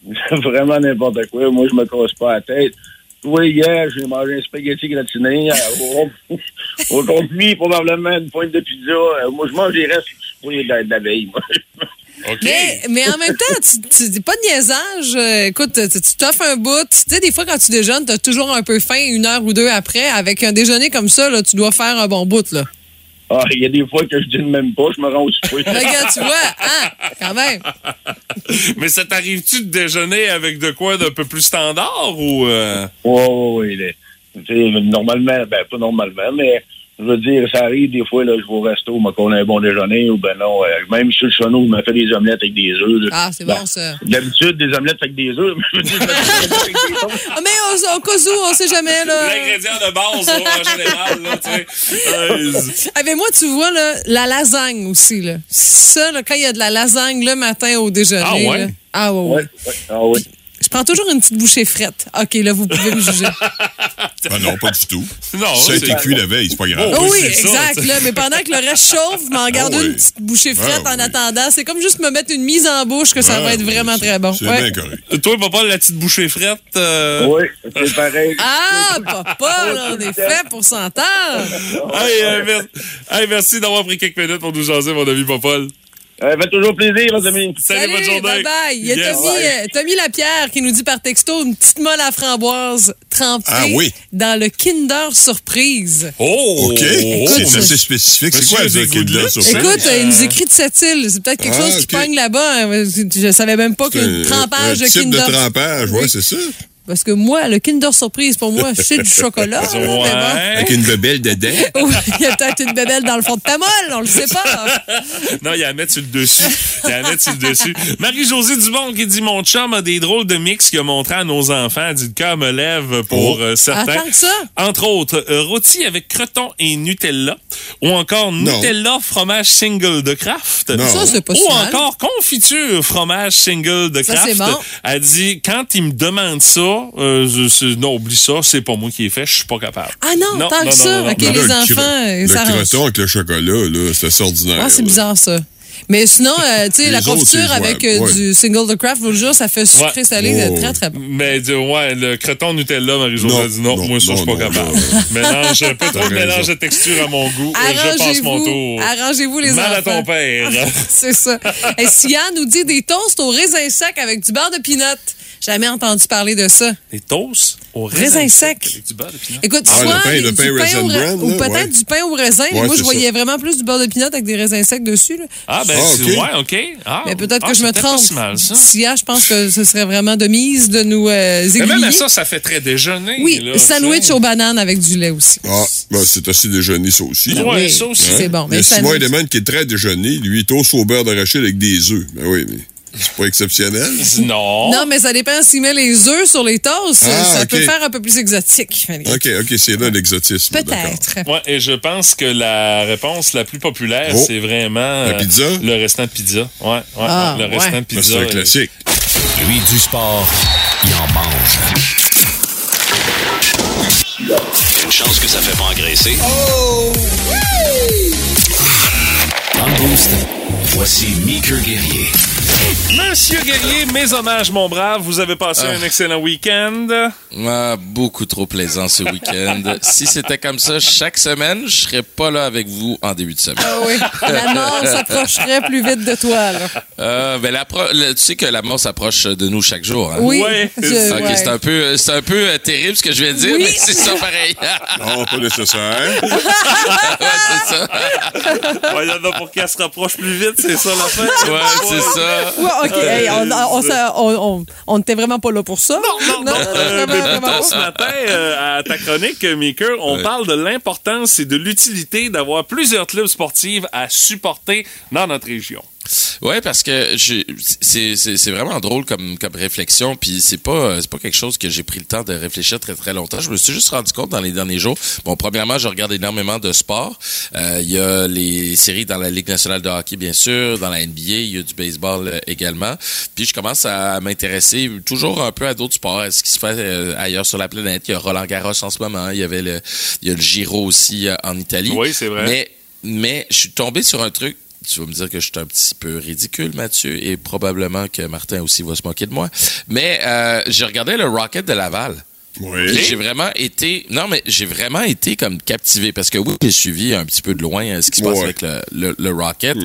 Vraiment n'importe quoi. Moi, je me casse pas la tête. Oui, hier, j'ai mangé un spaghetti gratiné. euh, au- Aujourd'hui, probablement une pointe de pizza. Euh, Moi, je mange les restes de, la- de la veille. moi. Mais, mais en même temps, tu, tu dis pas de niaisage. Euh, écoute, tu tu t'offres un bout. Tu sais, des fois, quand tu déjeunes, t'as toujours un peu faim une heure ou deux après. Avec un déjeuner comme ça, là, tu dois faire un bon bout, là. Ah, Il y a des fois que je dîne même pas, je me rends au souper. Regarde, tu vois, hein, quand même. Mais ça t'arrive-tu de déjeuner avec de quoi d'un peu plus standard ou... euh? Oui, oui, oui. Tu sais, Normalement, ben pas normalement, mais je veux dire, ça arrive des fois, là, je vais au resto, me colle un bon déjeuner, ou ben non, euh, même sur le chenou, je me fais des omelettes avec des œufs. Ah, c'est Ben, bon, ça. D'habitude, des omelettes avec des œufs, mais je veux dire, je me fais des omelettes avec des œufs. Ah, mais au, au cas où, on sait jamais, là. L'ingrédient de base, là, en général, là, tu sais. Euh, Ah, mais moi, tu vois, là, la lasagne aussi, là. Ça, là, quand il y a de la lasagne le matin au déjeuner. Ah ouais? là. Ah, ouais, ouais. Ouais, ouais, ah oui. Prends toujours une petite bouchée frette. OK, là, vous pouvez me juger. Ah non, pas du tout. Non, ça a été c'est- cuit la veille, c'est pas grave. Oh, oui, ça, exact. ça. là, mais pendant que le reste chauffe, je m'en garde Ah oui. une petite bouchée frette Ah en oui. attendant. C'est comme juste me mettre une mise en bouche que ça Ah va être vraiment très bon. C'est Ouais. bien correct. Toi, papa, la petite bouchée frette... euh, Oui, c'est pareil. Ah, papa, là, on est fait pour s'entendre. Hey, euh, mer- hey, merci d'avoir pris quelques minutes pour nous jaser, mon ami Popol. Ça fait toujours plaisir, mes amis. Salut, bonne journée. bye bye. Il y a Yes. Tommy, euh, Tommy Lapierre qui nous dit par texto une petite molle à framboise trempée Ah oui. dans le Kinder Surprise. Oh! OK. Oh, c'est monsieur- assez spécifique. C'est quoi de Kinder. Surprise? Écoute, euh, il nous écrit de cette île. C'est peut-être quelque Ah, chose qui ok. pogne là-bas. hein. Je savais même pas qu'un un- trempage un de type Kinder. de trempage, ouais, Oui. c'est ça. Parce que moi, le Kinder Surprise, pour moi, c'est du chocolat. là, bon. Avec une bebelle dedans. Il y a peut-être une bébelle dans le fond de ta molle, on le sait pas. Non, il y a à mettre sur le dessus. Il y a à mettre sur le dessus. Marie-Josée Dubon qui dit Mon chum a des drôles de mix qu'il a montré à nos enfants. Elle dit Le cœur me lève pour Oh. euh, certains. Attends que ça. Entre autres, euh, rôti avec croton et Nutella. Ou encore Nutella fromage single de Kraft. Non. Ça, c'est pas Ou si mal. encore confiture fromage single de Ça, Kraft. c'est bon. Elle dit Quand il me demande ça, euh, non, oublie ça, c'est pas moi qui ai fait, je suis pas capable. Ah non, tant que ça. OK, Non, les enfants, euh, Le ça avec le chocolat, là, c'est ordinaire. Ah, c'est bizarre, ça. Mais sinon, euh, tu sais, la confiture avec euh, ouais. du single de craft, l'autre jour, ça fait sucré Ouais. salé Oh. très, très bon. Mais de- ouais, le croton Nutella, a dit non, non, moi ça, je suis pas capable. mélange, un peu trop de mélange de texture à mon goût. Je passe mon tour. arrangez-vous les Mal enfants. à ton père. C'est ça. Et Sia nous dit des toasts au raisin sec avec du beurre de pinot. Jamais entendu parler de ça. Des toasts au Raisin raisin sec. Avec du beurre de pinot. Écoute, Ah, soit le pain- le du pain raisin au ra- ou peut-être ouais. du pain au raisin. mais Ouais, moi, je voyais ça. vraiment plus du beurre de pinot avec des raisins secs dessus. là. Ah, ben, Ah, c'est- ok. ouais, OK. Ah, Mais peut-être ah, que je me trompe. si mal, ça. Je pense que ce serait vraiment de mise de nous euh, Mais même à ça, ça fait très déjeuner. Oui, là, sandwich aux bananes avec du lait aussi. Ah, ben, c'est assez déjeuner, ça aussi. Oui, ça aussi. C'est bon. Mais Simon Edelman qui est très déjeuner. Lui, il toast au beurre d'arachide avec des œufs. Ben oui, mais c'est pas exceptionnel. Non. Non, mais ça dépend s'il met les œufs sur les toasts. Ah, ça peut faire un peu plus exotique. OK, OK, c'est là l'exotisme. Peut-être. Ouais, et je pense que la réponse la plus populaire, Oh. c'est vraiment La euh, pizza? le restant de pizza. Ouais, ouais, Ah, ouais, le ouais. restant de pizza. c'est un euh, classique. Lui, du sport, il en mange. Une chance que ça fait pas engraisser. Dans le boost, voici Meeker Guerrier. Monsieur Guerrier, mes hommages, mon brave. Vous avez passé Ah. un excellent week-end. Ah, beaucoup trop plaisant ce week-end. si c'était comme ça chaque semaine, je serais pas là avec vous en début de semaine. Ah oui, la mort s'approcherait plus vite de toi. Là. Euh, ben, la pro- le- tu sais que la mort s'approche de nous chaque jour. Hein? Oui, Ouais, ouais. c'est un peu, c'est un peu euh, terrible ce que je viens de dire, Oui. mais c'est ça pareil. Non, pas nécessaire. ouais, c'est ça. Ouais, il y en a pour qu'elle se rapproche plus vite, c'est ça l'affaire. Ouais, c'est ça. Ouais, OK. Hey, on on- on- on- on- on n'était vraiment pas là pour ça. Non, non, non. Euh, vraiment, mais ce matin, euh, à ta chronique, Maker, on parle de l'importance et de l'utilité d'avoir plusieurs clubs sportifs à supporter dans notre région. Ouais, parce que c'est vraiment drôle comme, comme réflexion, puis c'est pas c'est pas quelque chose que j'ai pris le temps de réfléchir très très longtemps. Je me suis juste rendu compte dans les derniers jours. Bon, premièrement, je regarde énormément de sport. Euh, Il y a les séries dans la Ligue nationale de hockey, bien sûr, dans la NBA, il y a du baseball euh, également. Puis je commence à m'intéresser toujours un peu à d'autres sports, à ce qui se fait euh, ailleurs sur la planète. Il y a Roland Garros en ce moment, il y avait le il y a le Giro aussi euh, en Italie. Oui, c'est vrai. Mais mais je suis tombé sur un truc. Tu vas me dire que je suis un petit peu ridicule, Mathieu, et probablement que Martin aussi va se moquer de moi. Mais euh, j'ai regardé le Rocket de Laval. Oui. J'ai vraiment été, non mais j'ai vraiment été comme captivé parce que oui, j'ai suivi un petit peu de loin euh, ce qui se passe avec le, le, le Rocket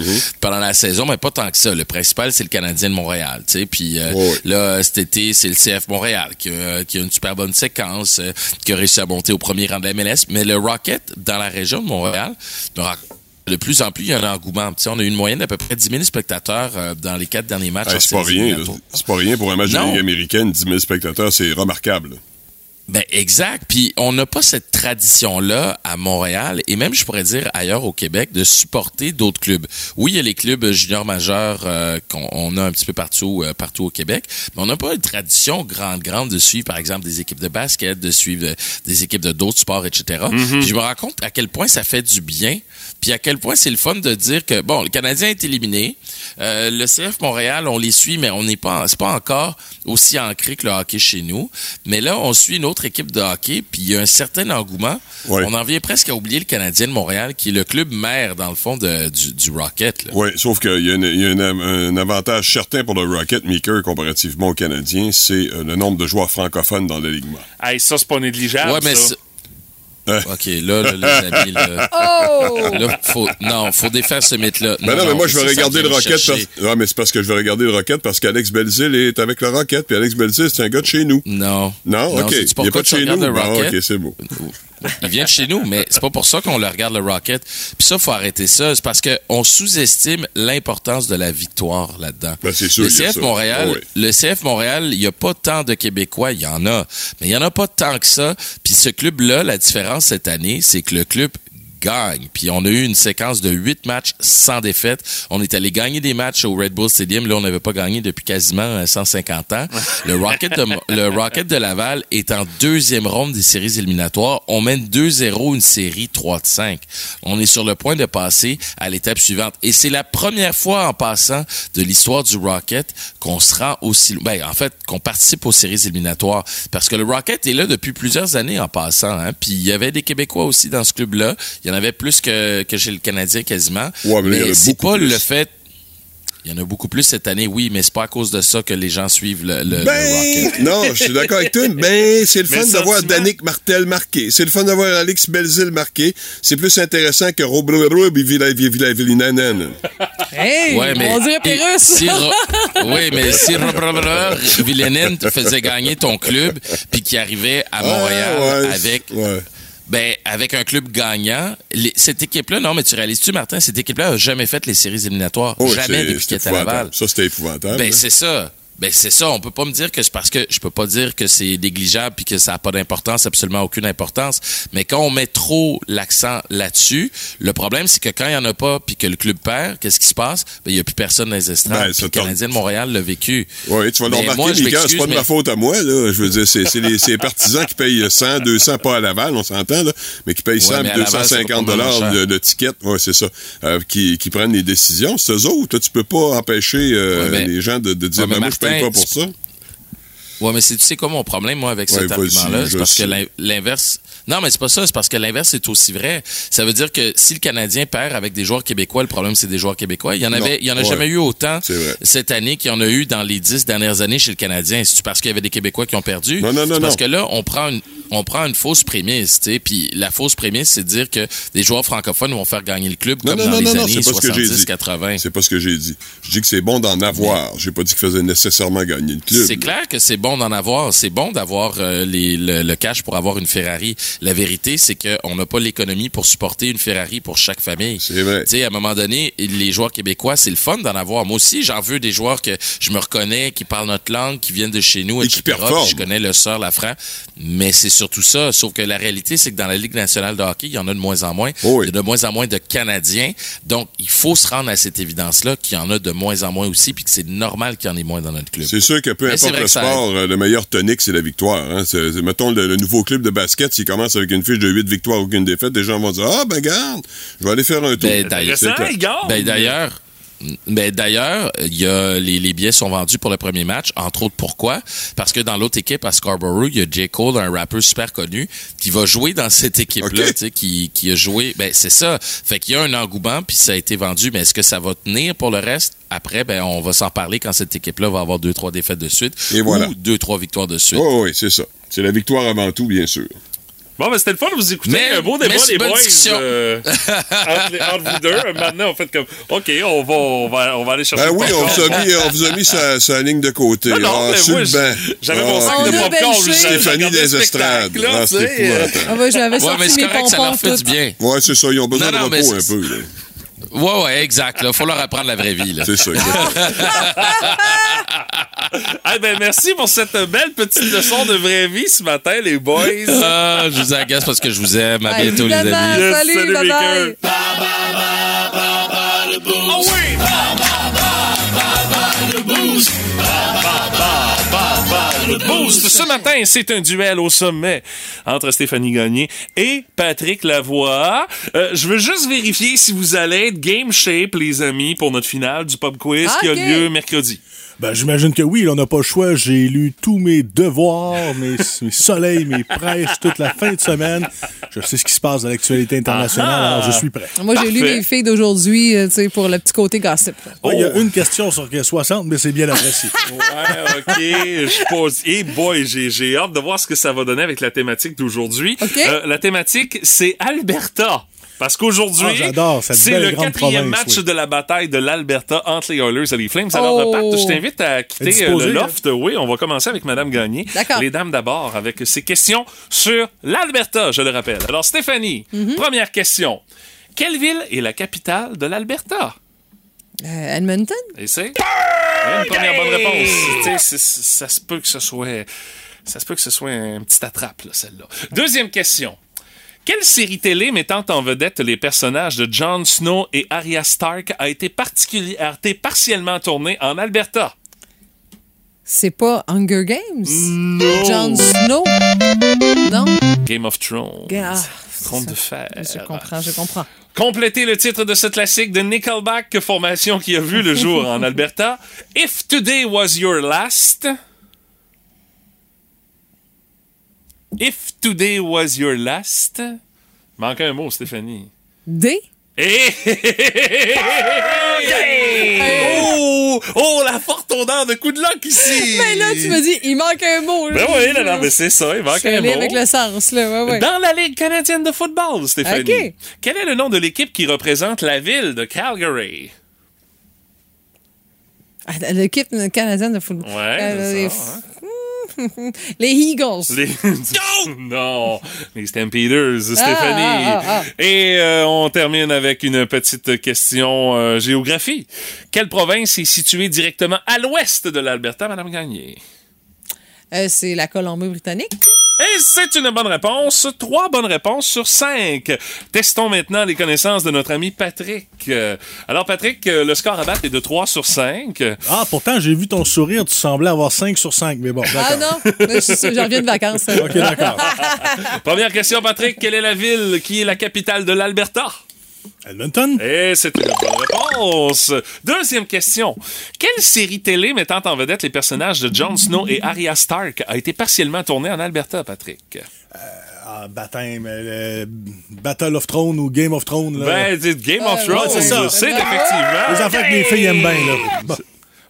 pendant la saison, mais pas tant que ça. Le principal c'est le Canadien de Montréal, tu sais. Puis euh, là cet été c'est le CF Montréal qui a, qui a une super bonne séquence, euh, qui a réussi à monter au premier rang de la MLS. Mais le Rocket dans la région de Montréal, de plus en plus, il y a un engouement. On a eu une moyenne d'à peu près 10 000 spectateurs euh, dans les quatre derniers matchs. Hey, c'est pas rien. C'est pas rien pour un match de. Ligue américaine. 10 000 spectateurs, c'est remarquable. Ben exact. Puis on n'a pas cette tradition-là à Montréal et même je pourrais dire ailleurs au Québec de supporter d'autres clubs. Oui, il y a les clubs juniors majeurs euh, qu'on on a un petit peu partout euh, partout au Québec, mais on n'a pas une tradition grande grande de suivre par exemple des équipes de basket, de suivre euh, des équipes de d'autres sports, etc. Puis je me rends compte à quel point ça fait du bien, puis à quel point c'est le fun de dire que bon, le Canadien est éliminé, euh, le CF Montréal on les suit, mais on n'est pas c'est pas encore aussi ancré que le hockey chez nous. Mais là, on suit une autre équipe de hockey, puis il y a un certain engouement. On en vient presque à oublier le Canadien de Montréal, qui est le club mère, dans le fond, de- du, du Rocket. là. Oui, sauf qu'il y a, une- il y a une- un avantage certain pour le Rocket Maker comparativement aux Canadiens, c'est euh, le nombre de joueurs francophones dans l'alignement. Hey, ça, c'est pas négligeable. Ouais, mais ça. OK, là, là, les amis, là, Oh! là, faut, non, faut défaire ce mythe-là. Ben non, mais moi, je vais regarder le Rocket. Parce... Non, mais c'est parce que je vais regarder le Rocket parce qu'Alex Belzil est avec le Rocket. Puis Alex Belzil, c'est un gars de chez nous. Non. Non, OK. Il n'y a pourquoi pas de chez nous? Rocket? OK, c'est beau. Il vient de chez nous, mais c'est pas pour ça qu'on le regarde le Rocket. Puis ça, faut arrêter ça. C'est parce qu'on sous-estime l'importance de la victoire là-dedans. Ben, c'est sûr, le CF ça. Montréal, oui. le CF Montréal, il y a pas tant de Québécois, il y en a, mais il y en a pas tant que ça. Puis ce club-là, la différence cette année, c'est que le club gagne. Puis on a eu une séquence de huit matchs sans défaite. On est allé gagner des matchs au Red Bull Stadium. Là, on n'avait pas gagné depuis quasiment euh, 150 ans. Le Rocket de, le Rocket de Laval est en deuxième ronde des séries éliminatoires. On mène 2-0 une série 3 de 5. On est sur le point de passer à l'étape suivante. Et c'est la première fois en passant de l'histoire du Rocket qu'on se rend aussi. Ben, en fait, qu'on participe aux séries éliminatoires. Parce que le Rocket est là depuis plusieurs années en passant. Hein. Puis il y avait des Québécois aussi dans ce club-là. Y en avait plus que, que chez le Canadien quasiment. Ouais, mais il mais c'est pas plus. le fait. Il y en a beaucoup plus cette année, oui, mais c'est pas à cause de ça que les gens suivent le, le- le Ben, Rocket. non, je suis d'accord avec toi. Ben, c'est le Mais fun d'avoir Danick Martel marqué. C'est le fun d'avoir Alex Belzil marqué. C'est plus intéressant que Robrub et Villavillinanen. Hey, Ouais, mais on dirait Pérus. si Ro- oui, mais si Robert Villeneuve te faisait gagner ton club puis qui arrivait à Montréal Ah, ouais, avec ouais. Ben avec un club gagnant, les- cette équipe-là, non, mais tu réalises-tu, Martin, cette équipe-là a jamais fait les séries éliminatoires, Oh, jamais depuis qu'elle était à Laval. Ça, c'était épouvantable. Ben là. c'est ça. Ben c'est ça, on peut pas me dire que c'est parce que je peux pas dire que c'est négligeable puis que ça a pas d'importance, absolument aucune importance, mais quand on met trop l'accent là-dessus, le problème c'est que quand il y en a pas puis que le club perd, qu'est-ce qui se passe? Ben il y a plus personne dans les estrades. Ben, le Canadien de Montréal l'a vécu. Oui, tu vas Mais le moi, remarquer, je Mika, c'est pas de ma faute à moi, là. Je veux dire, c'est c'est les, c'est les partisans qui payent 100, 200, pas à Laval, on s'entend, là, mais qui payent 100, mais à Laval, ça 250 va pas mal dollars de, de tickets, ouais, c'est ça, euh, qui, qui prennent les décisions. C'est eux autres. Toi, tu peux pas empêcher euh, Ouais, mais- les gens de, de dire, Ouais, mais ben, moi, Martin, pas pour ça. Ouais, mais c'est tu sais quoi mon problème moi avec cet argument-là, c'est parce que l'inverse. Non, mais c'est pas ça, c'est parce que l'inverse est aussi vrai. Ça veut dire que si le Canadien perd avec des joueurs québécois, le problème c'est des joueurs québécois. Il y en Non. avait, il y en a Ouais. jamais eu autant cette année qu'il y en a eu dans les dix dernières années chez le Canadien. C'est parce qu'il y avait des Québécois qui ont perdu? Non, non, non, parce non. que là, on prend une, on prend une fausse prémisse, tu sais. Puis la fausse prémisse, c'est de dire que des joueurs francophones vont faire gagner le club Non, comme non, dans non, les non, non, années c'est pas ce que j'ai 70, dit. 80. C'est pas ce que j'ai dit. Je dis que c'est bon d'en avoir. J'ai pas dit qu'il faisait nécessairement gagner le club. C'est clair que c'est bon d'en avoir. C'est bon d'avoir euh, le, le cash pour avoir une Ferrari. La vérité, c'est qu'on n'a pas l'économie pour supporter une Ferrari pour chaque famille. C'est vrai. Tu sais, à un moment donné, les joueurs québécois, c'est le fun d'en avoir. Moi aussi, j'en veux des joueurs que je me reconnais, qui parlent notre langue, qui viennent de chez nous, Et etc. qui performent. Puis Je connais le sort Lafranc. Mais c'est surtout ça. Sauf que la réalité, c'est que dans la Ligue nationale de hockey, il y en a de moins en moins. Oh oui. Il y a de moins en moins de Canadiens. Donc, il faut se rendre à cette évidence-là qu'il y en a de moins en moins aussi, puis que c'est normal qu'il y en ait moins dans notre club. C'est sûr que peu importe le sport, euh, le meilleur tonique, c'est la victoire. Hein. Mettons, le, le nouveau club de basket, s'il commence avec une fiche de 8 victoires, aucune défaite, les gens vont dire Ah, ben garde, je vais aller faire un tour. Ben, d'ailleurs-! Ben d'ailleurs, ben d'ailleurs, il y a les, les billets sont vendus pour le premier match. Entre autres, pourquoi? Parce que dans l'autre équipe à Scarborough, il y a J Cole, un rappeur super connu, qui va jouer dans cette équipe-là, Ok. tu sais, qui, qui a joué. Ben c'est ça. Fait qu'il y a un engouement, puis ça a été vendu. Mais est-ce que ça va tenir pour le reste? Après, ben on va s'en parler quand cette équipe-là va avoir deux trois défaites de suite Et voilà. ou deux trois victoires de suite. Oh, oui, c'est ça. C'est la victoire avant tout, bien sûr. Bon, ben, c'était le fun de vous écouter. Mais- un beau débat, les boys. discussion. euh, entre, les- entre vous deux. Maintenant, on fait comme, OK, on va, on va, on va aller chercher Ben le oui, on vous a mis, on vous a mis sa, sa ligne de côté. Non, non, Ah, mais sur moi, le banc. j'avais mon Ah, sac On de a popcorn. Stéphanie des estrades. là, Ah, euh. Ah ouais, j'avais Ouais, mais sorti c'est mes correct, ça leur fait du bien. Ouais, c'est ça. Ils ont besoin Non, de repos un peu. là. Ouais, ouais, exact. Là, faut leur apprendre la vraie vie. Là. C'est ça. Ah, ben, merci pour cette belle petite leçon de vraie vie ce matin, les boys. Ah, je vous agace parce que je vous aime. À bientôt, les amis. Yes, Salut, salut, bye mes bye. cœurs. Oh oui! Le boost ce matin, c'est un duel au sommet entre Stéphanie Gagné et Patrick Lavoie. Euh, je veux juste vérifier si vous allez être game shape, les amis, pour notre finale du pub quiz qui a lieu mercredi. Ben, j'imagine que oui, on n'a pas le choix. J'ai lu tous mes devoirs, mes, mes soleils, mes prêches toute la fin de semaine. Je sais ce qui se passe dans l'actualité internationale, Ah. alors je suis prêt. Moi, j'ai lu les filles d'aujourd'hui, euh, tu sais, pour le petit côté gossip. Ouais, Il y a Oh. une question sur 60, mais c'est bien apprécié. Ouais, OK. Je pose. Et boy, j'ai, j'ai hâte de voir ce que ça va donner avec la thématique d'aujourd'hui. OK. Euh, la thématique, c'est Alberta. Parce qu'aujourd'hui, Ah, c'est le quatrième province, match oui. de la bataille de l'Alberta entre les Oilers et les Flames. Alors, Oh. Pat, je t'invite à quitter euh, le loft. Oui, on va commencer avec Madame Gagné. D'accord. Les dames d'abord, avec ces questions sur l'Alberta, je le rappelle. Alors, Stéphanie, Mhm. première question. Quelle ville est la capitale de l'Alberta? Euh, Edmonton? Et c'est? Ouais, Une première bonne réponse. Ça se peut que ce soit. Ça se peut que ce soit un petit attrape, là, celle-là. Deuxième question. Quelle série télé mettant en vedette les personnages de Jon Snow et Arya Stark a été, a été partiellement tournée en Alberta? C'est pas Hunger Games? Non. Jon Snow? Non? Game of Thrones. Ah, Trône de fer. Je comprends, je comprends. Complétez le titre de ce classique de Nickelback, formation qui a vu le jour en Alberta. If Today Was Your Last. If Today Was Your Last. Manque un mot, Stéphanie. D? Eh! Oh! Oh, la forte odeur de coup de lock ici! Mais là, tu me dis, il manque un mot. Ben oui, non, non, mais c'est ça, il manque Je suis un mot. avec le sens, là. Ouais, ouais. Dans la Ligue canadienne de football, Stéphanie. OK. Quel est le nom de l'équipe qui représente la ville de Calgary? Ah, L'équipe canadienne de football. Ouais, Euh, c'est les, Eagles. Les... non! Les Stampeders, Stéphanie. ah, ah, ah. Et euh, on termine avec une petite question euh, géographie. Quelle province est située directement à l'ouest de l'Alberta, Madame Gagné? Euh, c'est la Colombie-Britannique. Et c'est une bonne réponse. Trois bonnes réponses sur cinq. Testons maintenant les connaissances de notre ami Patrick. Euh, Alors, Patrick, euh, le score à battre est de 3 sur 5. Ah, pourtant, j'ai vu ton sourire, tu semblais avoir 5 sur 5, mais bon, Ah non, mais je suis- j'en reviens de vacances. OK, d'accord. Première question, Patrick. Quelle est la ville qui est la capitale de l'Alberta? Edmonton? Et c'est une bonne réponse. Deuxième question. Quelle série télé mettant en vedette les personnages de Jon Snow et Arya Stark a été partiellement tournée en Alberta, Patrick? Ah, baptême, euh, Battle of Thrones ou Game of Thrones, là. Ben, c'est Game of Euh, Thrones, ouais, c'est ça. c'est effectivement. Les affaires que les filles aiment bien, là. Bon.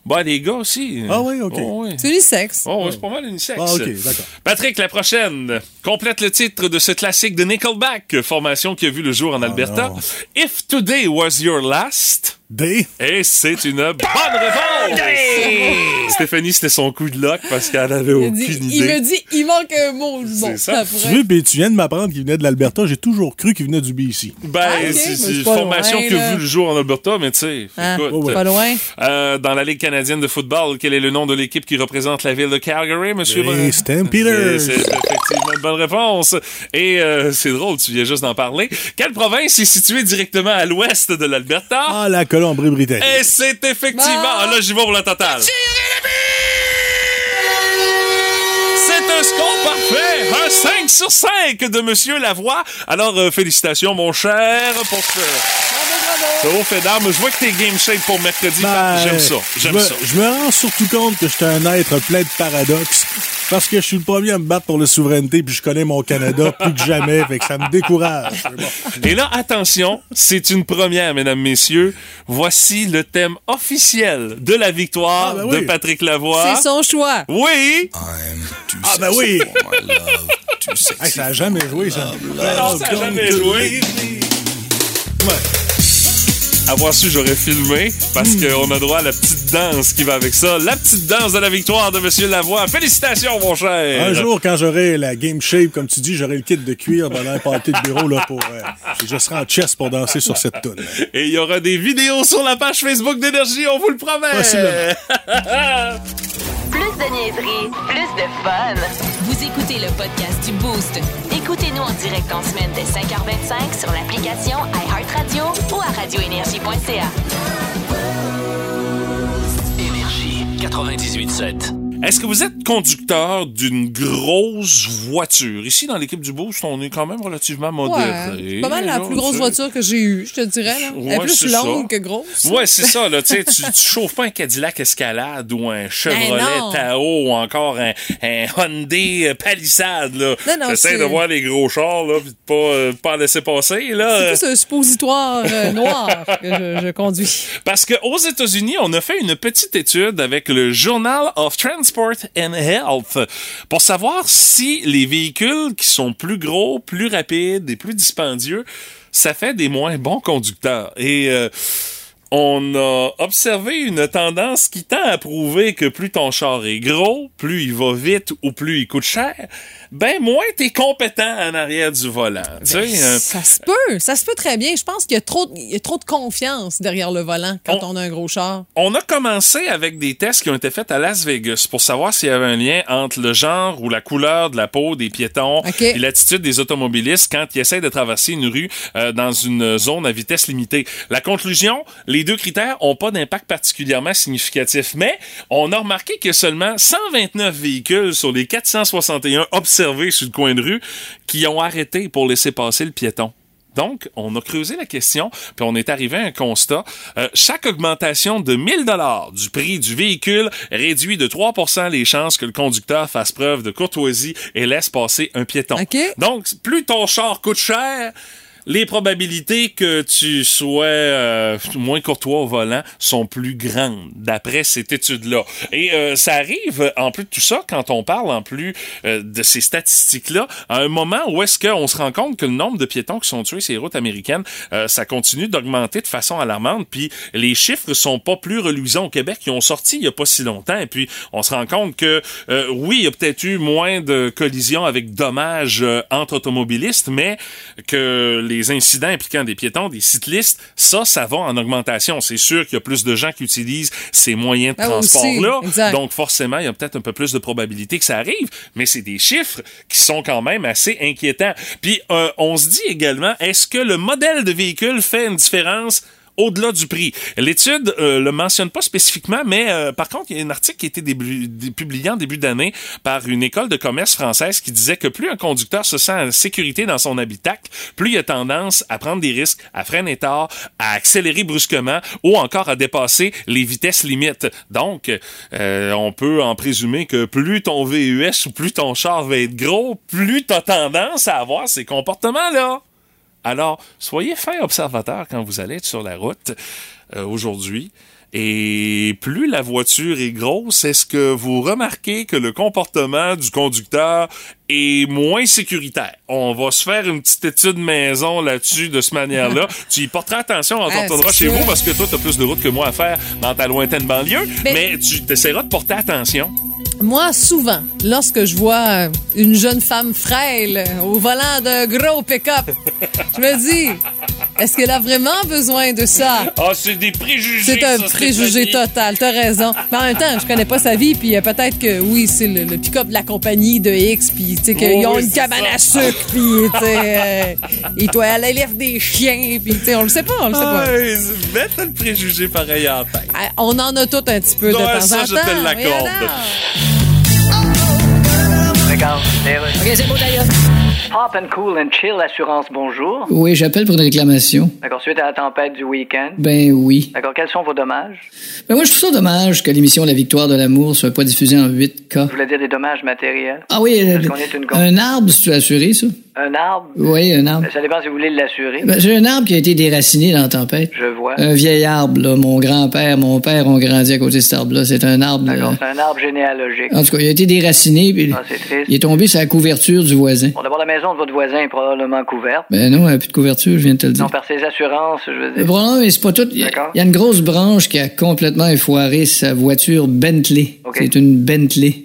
Ben, les gars aussi. Ah oui, OK. Oh, oui. C'est unisexe. Oh, c'est pas mal unisexe. Ah, OK, d'accord. Patrick, la prochaine. Complète le titre de ce classique de Nickelback, formation qui a vu le jour en Alberta. Ah, non. If Today Was Your Last. D. Et c'est une bonne réponse! Stéphanie, c'était son coup de lock parce qu'elle avait Il, aucune dit- idée. il me dit, il manque un mot. Bon, C'est ça. Tu veux, puis tu viens de m'apprendre qu'il venait de l'Alberta. J'ai toujours cru qu'il venait du BC. Ben, Ah, c'est une formation loin, a là. vu le jour en Alberta, mais tu sais, Ah, écoute. Pas loin. euh, dans la Ligue canadienne de football, quel est le nom de l'équipe qui représente la ville de Calgary, monsieur? Les? Stampeders. C'est c'est effectivement une bonne réponse. Et euh, c'est drôle, tu viens juste d'en parler. Quelle province est située directement à l'ouest de l'Alberta? Ah, la Colombie-Britannique. Et c'est effectivement... Ah, là, j'y vais pour la totale. C'est un score parfait! Un 5 sur 5 de Monsieur Lavoie. Alors, euh, félicitations, mon cher, pour ce... Ce haut fait d'armes. Je vois que t'es game shape pour mercredi. Ben, J'aime ça. je J'aime me- ça. Je me rends surtout compte que je suis un être plein de paradoxes. Parce que je suis le premier à me battre pour la souveraineté, puis je connais mon Canada plus que jamais, fait que ça me décourage. Et là, attention, c'est une première, mesdames, messieurs. Voici le thème officiel de la victoire Ah, ben oui. de Patrick Lavoie. C'est son choix. Oui! Ah ben oui! Hey, ça a jamais joué, ça. Non, ça a jamais joué. Avoir su, j'aurais filmé parce Hmm. qu'on a droit à la petite danse qui va avec ça. La petite danse de la victoire de Monsieur Lavoie. Félicitations, mon cher. Un jour, quand j'aurai la game shape, comme tu dis, j'aurai le kit de cuir pendant un party de bureau, là, pour... euh, je serai en chess pour danser sur cette toune. Et il y aura des vidéos sur la page Facebook d'Énergie, on vous le promet. Possiblement. Plus de niaiserie, plus de fun. Vous écoutez le podcast du Boost. Écoutez-nous en direct en semaine dès 5h25 sur l'application iHeartRadio ou à radioénergie.ca. Énergie 98.7. Est-ce que vous êtes conducteur d'une grosse voiture? Ici, dans l'équipe du Boost, on est quand même relativement modéré. Ouais. Pas mal la là, plus grosse voiture que j'ai eue, je te dirais. Là. Elle est plus longue ça. que grosse. Ouais, c'est ça, là. Tu tu chauffes pas un Cadillac Escalade ou un Chevrolet Ben. Tahoe ou encore un, un Hyundai Palisade, là. Non, non, T'essaies c'est- de voir les gros chars, là, pis de pas, euh, pas laisser passer, là. C'est plus un suppositoire euh, noir que je, je conduis. Parce qu'aux États-Unis, on a fait une petite étude avec le Journal of Transportation Transport and Health pour savoir si les véhicules qui sont plus gros, plus rapides et plus dispendieux, ça fait des moins bons conducteurs. Et euh, on a observé une tendance qui tend à prouver que plus ton char est gros, plus il va vite ou plus il coûte cher, ben moins t'es compétent en arrière du volant. tu sais, euh, Ça se peut, ça se peut très bien. Je pense qu'il y a trop, de- confiance derrière le volant quand on, a un gros char. On a commencé avec des tests qui ont été faits à Las Vegas pour savoir s'il y avait un lien entre le genre ou la couleur de la peau des piétons et l'attitude des automobilistes quand ils essaient de traverser une rue euh, dans une zone à vitesse limitée. La conclusion, les deux critères ont pas d'impact particulièrement significatif, mais on a remarqué que seulement 129 véhicules sur les 461 observés sur le coin de rue qui ont arrêté pour laisser passer le piéton. Donc, on a creusé la question, puis on est arrivé à un constat. Euh, chaque augmentation de 1000 dollars du prix du véhicule réduit de 3% les chances que le conducteur fasse preuve de courtoisie et laisse passer un piéton. Donc, plus ton char coûte cher, les probabilités que tu sois euh, moins courtois au volant sont plus grandes, d'après cette étude-là. Et euh, ça arrive, en plus de tout ça, quand on parle en plus euh, de ces statistiques-là, à un moment où est-ce qu'on se rend compte que le nombre de piétons qui sont tués sur les routes américaines, euh, ça continue d'augmenter de façon alarmante, puis les chiffres sont pas plus reluisants au Québec. Ils ont sorti il y a pas si longtemps, et puis on se rend compte que, euh, oui, il y a peut-être eu moins de collisions avec dommages euh, entre automobilistes, mais que les incidents impliquant des piétons, des cyclistes, ça, ça va en augmentation. C'est sûr qu'il y a plus de gens qui utilisent ces moyens de Ah, transport-là. Donc, forcément, il y a peut-être un peu plus de probabilité que ça arrive, mais c'est des chiffres qui sont quand même assez inquiétants. Puis, euh, on se dit également, est-ce que le modèle de véhicule fait une différence au-delà du prix. L'étude euh, le mentionne pas spécifiquement, mais euh, par contre, il y a un article qui a été publié en début d'année par une école de commerce française qui disait que plus un conducteur se sent en sécurité dans son habitacle, plus il a tendance à prendre des risques, à freiner tard, à accélérer brusquement ou encore à dépasser les vitesses limites. Donc, euh, on peut en présumer que plus ton VUS ou plus ton char va être gros, plus tu as tendance à avoir ces comportements-là. Alors, soyez fin observateur quand vous allez être sur la route euh, aujourd'hui. Et plus la voiture est grosse, est-ce que vous remarquez que le comportement du conducteur est moins sécuritaire? On va se faire une petite étude maison là-dessus de cette manière-là. tu y porteras attention quand Ah, on retournera chez vous parce que toi, tu as plus de route que moi à faire dans ta lointaine banlieue. Mais- Mais, tu essaieras de porter attention. Moi, souvent, lorsque je vois euh, une jeune femme frêle au volant d'un gros pick-up, je me dis, est-ce qu'elle a vraiment besoin de ça? Ah, c'est des préjugés. C'est un ça, préjugé total, t'as raison. Mais en même temps, je connais pas sa vie, puis euh, peut-être que oui, c'est le, le pick-up de la compagnie de X, puis tu sais qu'ils Oh, ont oui, une cabane ça. à sucre, puis tu sais, euh, ils doivent aller élève des chiens, puis tu sais, on le sait pas, on le sait pas. Le préjugé pareil en tête. Ah, On en a tout un petit peu de temps ça, en je temps. te l'accorde. Voyons donc. Regarde, OK, c'est beau d'ailleurs. Pop and Cool and Chill Assurance, bonjour. Oui, j'appelle pour une réclamation. D'accord, suite à la tempête du week-end. Ben oui. D'accord, quels sont vos dommages? Ben moi, je trouve ça dommage que l'émission La Victoire de l'amour soit pas diffusée en 8K. Je voulais dire des dommages matériels? Ah oui, euh, qu'on est une un arbre, si tu as assuré, ça? Un arbre? Oui, un arbre. Ça dépend si vous voulez l'assurer. Ben, c'est un arbre qui a été déraciné dans la tempête. Je vois. Un vieil arbre, là. Mon grand-père, mon père ont grandi à côté de cet arbre-là. C'est un arbre. D'accord, là. c'est un arbre généalogique. En tout cas, il a été déraciné, puis Ah, c'est triste. il est tombé sur la couverture du voisin. Bon, d'abord, la maison de votre voisin est probablement couverte. Ben non, il n'y a plus de couverture, je viens de te le dire. Non, par ses assurances, je veux dire. problème, mais c'est pas tout. Il y, a- y une grosse branche qui a complètement effoiré sa voiture Bentley. OK. C'est une Bentley.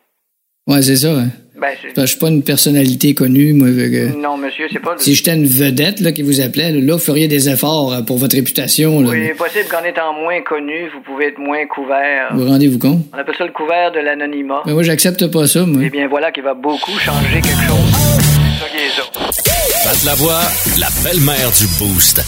Ouais, c'est ça. hein. Ben, Parce c'est... que je suis pas une personnalité connue, moi. que- Non, monsieur, c'est pas... Si j'étais une vedette là, qui vous appelait, là, vous feriez des efforts euh, pour votre réputation. Là. Oui, il est possible qu'en étant moins connu, vous pouvez être moins couvert. Vous rendez-vous compte? On appelle ça le couvert de l'anonymat. Mais moi, j'accepte pas ça, moi. Eh bien, voilà qui va beaucoup changer quelque chose. C'est ça qui est ça. Pat la voix, la belle-mère du Boost.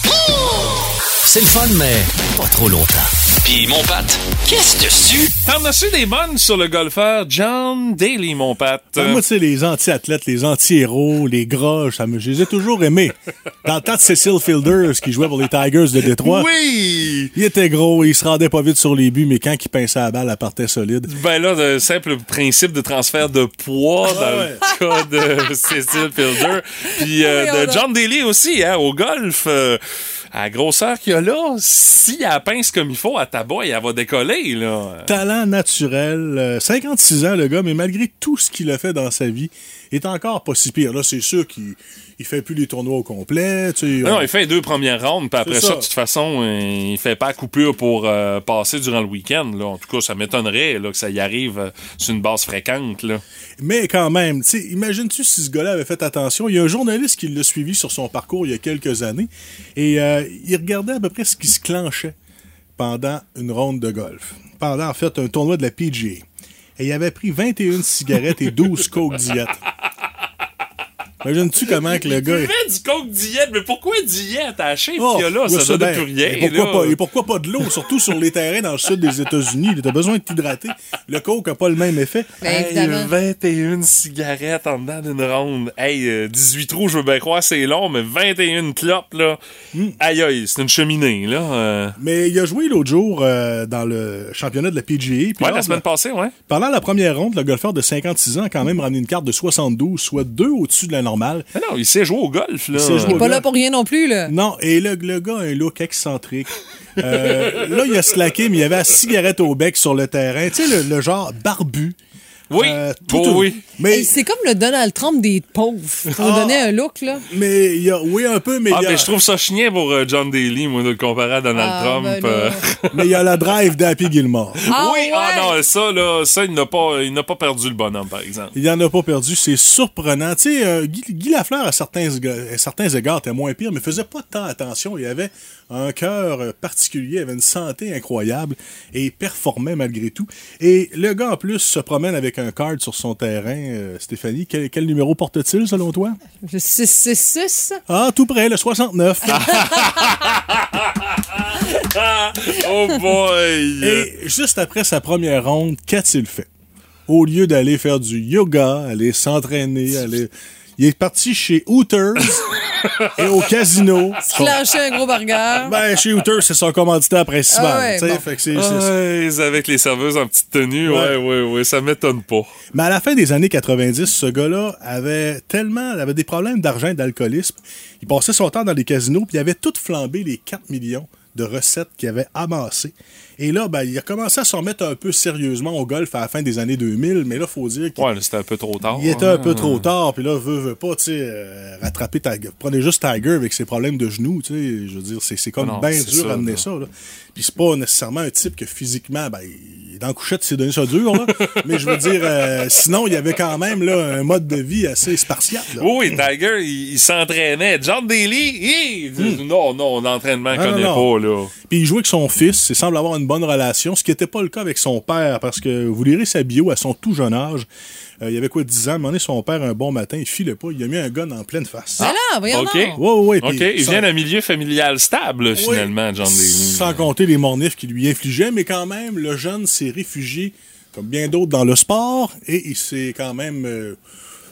C'est le fun, mais pas trop longtemps. Puis mon pâte, qu'est-ce dessus? T'en as su des bonnes sur le golfeur John Daly, mon Pat. Ben, moi, tu sais, les anti-athlètes, les anti-héros, les gras, ça me, je les ai toujours aimés. Dans le temps de Cecil Fielders, qui jouait pour les Tigers de Détroit. Oui! Il était gros, il se rendait pas vite sur les buts, mais quand il pinçait la balle, elle partait solide. Ben là, le simple principe de transfert de poids dans ouais. le cas de Cecil Fielder. Puis euh, de John Daly aussi, hein, au golf. euh, à grosseur qu'il y a là, si elle pince comme il faut à tabac, elle va décoller, là. Talent naturel, euh, 56 ans le gars, mais malgré tout ce qu'il a fait dans sa vie, il est encore pas si pire. Là, c'est sûr qu'il il fait plus les tournois au complet. Tu sais, Non, on- il fait les deux premières rondes, puis après ça. ça. de toute façon, euh, il fait pas coupure pour euh, passer durant le week-end. Là. En tout cas, ça m'étonnerait là, que ça y arrive euh, sur une base fréquente. Là. Mais quand même, imagines-tu si ce gars-là avait fait attention? Il y a un journaliste qui l'a suivi sur son parcours il y a quelques années et euh, il regardait à peu près ce qui se clenchait pendant une ronde de golf. Pendant, en fait, un tournoi de la PGA. Et il avait pris 21 cigarettes et 12 coke diète. Imagines-tu comment que le gars... Il buvait du coke diète, mais pourquoi diète à chien? Oh, là, ça, ça, donne ben, plus rien. Et pourquoi, là. pas, et pourquoi pas de l'eau, surtout sur les terrains dans le sud des États-Unis? T'as besoin de t'hydrater. Le coke n'a pas le même effet. Ben, Hey, évidemment. 21 cigarettes en dedans d'une ronde. Hey, euh, 18 trous, je veux bien croire, c'est long, mais 21 clopes, là. Hmm. Aïe, aïe, c'est une cheminée, là. euh. Mais il a joué l'autre jour euh, dans le championnat de la PGA. puis Ouais, la semaine passée, ouais. Pendant la première ronde, le golfeur de 56 ans a quand même ramené une carte de 72, soit deux au-dessus de la normale. Mais non, il sait jouer au golf, là. Il sait jouer Il est au pas là pour rien non plus, là. Non, et le, le gars a un look excentrique. Euh, là, il a slacké, mais il avait la cigarette au bec sur le terrain. Tu sais, le, le genre barbu. Oui, Euh, bon, oui. Mais, Hey, c'est comme le Donald Trump des pauvres. Pour Ah. donner un look, là. mais il y a, oui, un peu, mais Ah, il y a, mais je trouve ça chien pour euh, John Daly, moi, de le comparer à Donald Ah, Trump. ben euh. mais il y a la drive d'Happy Gilmore. Ah, oui, ah non, ça, là, ça, il n'a pas, il n'a pas perdu le bonhomme, par exemple. Il en a pas perdu, c'est surprenant. Tu sais, euh, Guy, Guy Lafleur, à certains, à certains égards, était moins pire, mais faisait pas tant attention. Il avait un cœur particulier, il avait une santé incroyable et performait malgré tout. Et le gars, en plus, se promène avec un card sur son terrain. Euh, Stéphanie, quel, quel numéro porte-t-il, selon toi? Le 666. Ah, tout près, le 69. oh boy! Et juste après sa première ronde, qu'a-t-il fait? Au lieu d'aller faire du yoga, aller s'entraîner, aller... Il est parti chez Hooters et au casino. Clencher un gros burger. Ben, chez Hooters, c'est son commanditaire principal. Ah ouais, tu sais, bon. fait que c'est- c'est- Ouais, avec les serveuses en petite tenue, ouais, Ouais. ouais, ouais, ça m'étonne pas. Mais à la fin des années 90, ce gars-là avait tellement, il avait des problèmes d'argent et d'alcoolisme. Il passait son temps dans les casinos, puis il avait tout flambé les 4 millions de recettes qu'il avait amassées. Et là, ben, il a commencé à s'en remettre un peu sérieusement au golf à la fin des années 2000, mais là, faut dire qu'il Ouais, c'était un peu trop tard. il était un hein. peu trop tard, puis là, veut, veut pas, tu sais, euh, rattraper Tiger. Prenez juste Tiger avec ses problèmes de genoux, tu sais, je veux dire, c'est, comme Non, bien dur à amener ça, là. Puis c'est pas nécessairement un type que physiquement, ben, il est dans la couchette, il s'est donné ça dur, là. mais je veux dire, euh, sinon, il y avait quand même, là, un mode de vie assez spartiate, là. Oui, Tiger, il, il s'entraînait. John Daly, hi, non, non, l'entraînement, Ah, non, connaît non. pas, là. Puis il jouait avec son fils, il semble avoir une bonne relation, ce qui n'était pas le cas avec son père, parce que vous lirez sa bio à son tout jeune âge. Euh, il avait quoi, 10 ans, à son père, un bon matin, il filait pas, il a mis un gun en pleine face. Ben là, voyons OK. Ouais, ouais, OK, il sans- vient d'un milieu familial stable, finalement, John Daly. Sans compter les mornifs qu'il lui infligeait, mais quand même, le jeune s'est réfugié, comme bien d'autres, dans le sport, et il s'est quand même, euh,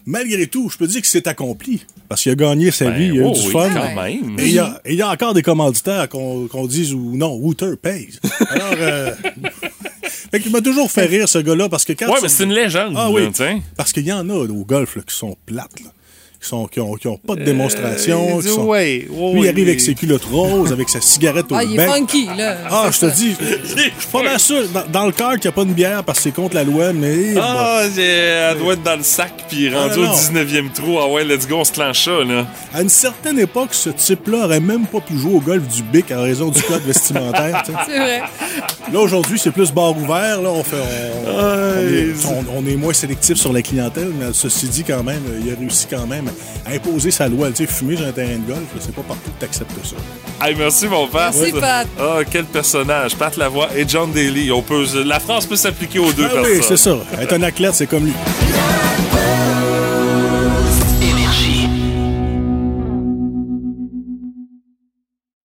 malgré tout, je peux dire qu'il s'est accompli, parce qu'il a gagné sa Ben, vie, il a eu oh du oui, fun. quand même. Et il y, a, et il y a encore des commanditaires qu'on qu'on dise ou non, Wouter pays. Alors, euh, fait qu'il m'a toujours fait rire, ce gars-là, parce que quand. Ouais, tu- mais c'est une légende, Ah oui. Parce qu'il y en a au golf là, qui sont plates, là. Qui, sont, qui, ont, qui ont pas de démonstration. Euh, qui sont- ouais, ouais, Lui, il arrive avec ses culottes roses, avec sa cigarette au Ah, il est bec. funky, là. Ah, je te dis, je suis pas mal sûr. Dans, dans le cœur qu'il n'y a pas de bière parce que c'est contre la loi, mais. Ah, elle doit être dans le sac, puis rendu Ah, au non. 19e trou. Ah ouais, let's go, on se clenche ça, là. À une certaine époque, ce type-là aurait même pas pu jouer au golf du bic en raison du code vestimentaire. C'est vrai. Là, aujourd'hui, c'est plus bar ouvert. Là, on, fait, on, on est, on- on est moins sélectif sur la clientèle, mais ceci dit, quand même, il a réussi quand même à imposer sa loi. Tu sais, fumer sur un terrain de golf, c'est pas partout que tu acceptes ça. Hey, merci, mon Pat. Merci, Pat. Ah, quel personnage. Pat Lavoie et John Daly. On peut, la France peut s'appliquer aux deux Ah personnes. oui, c'est ça. Être un athlète, c'est comme lui.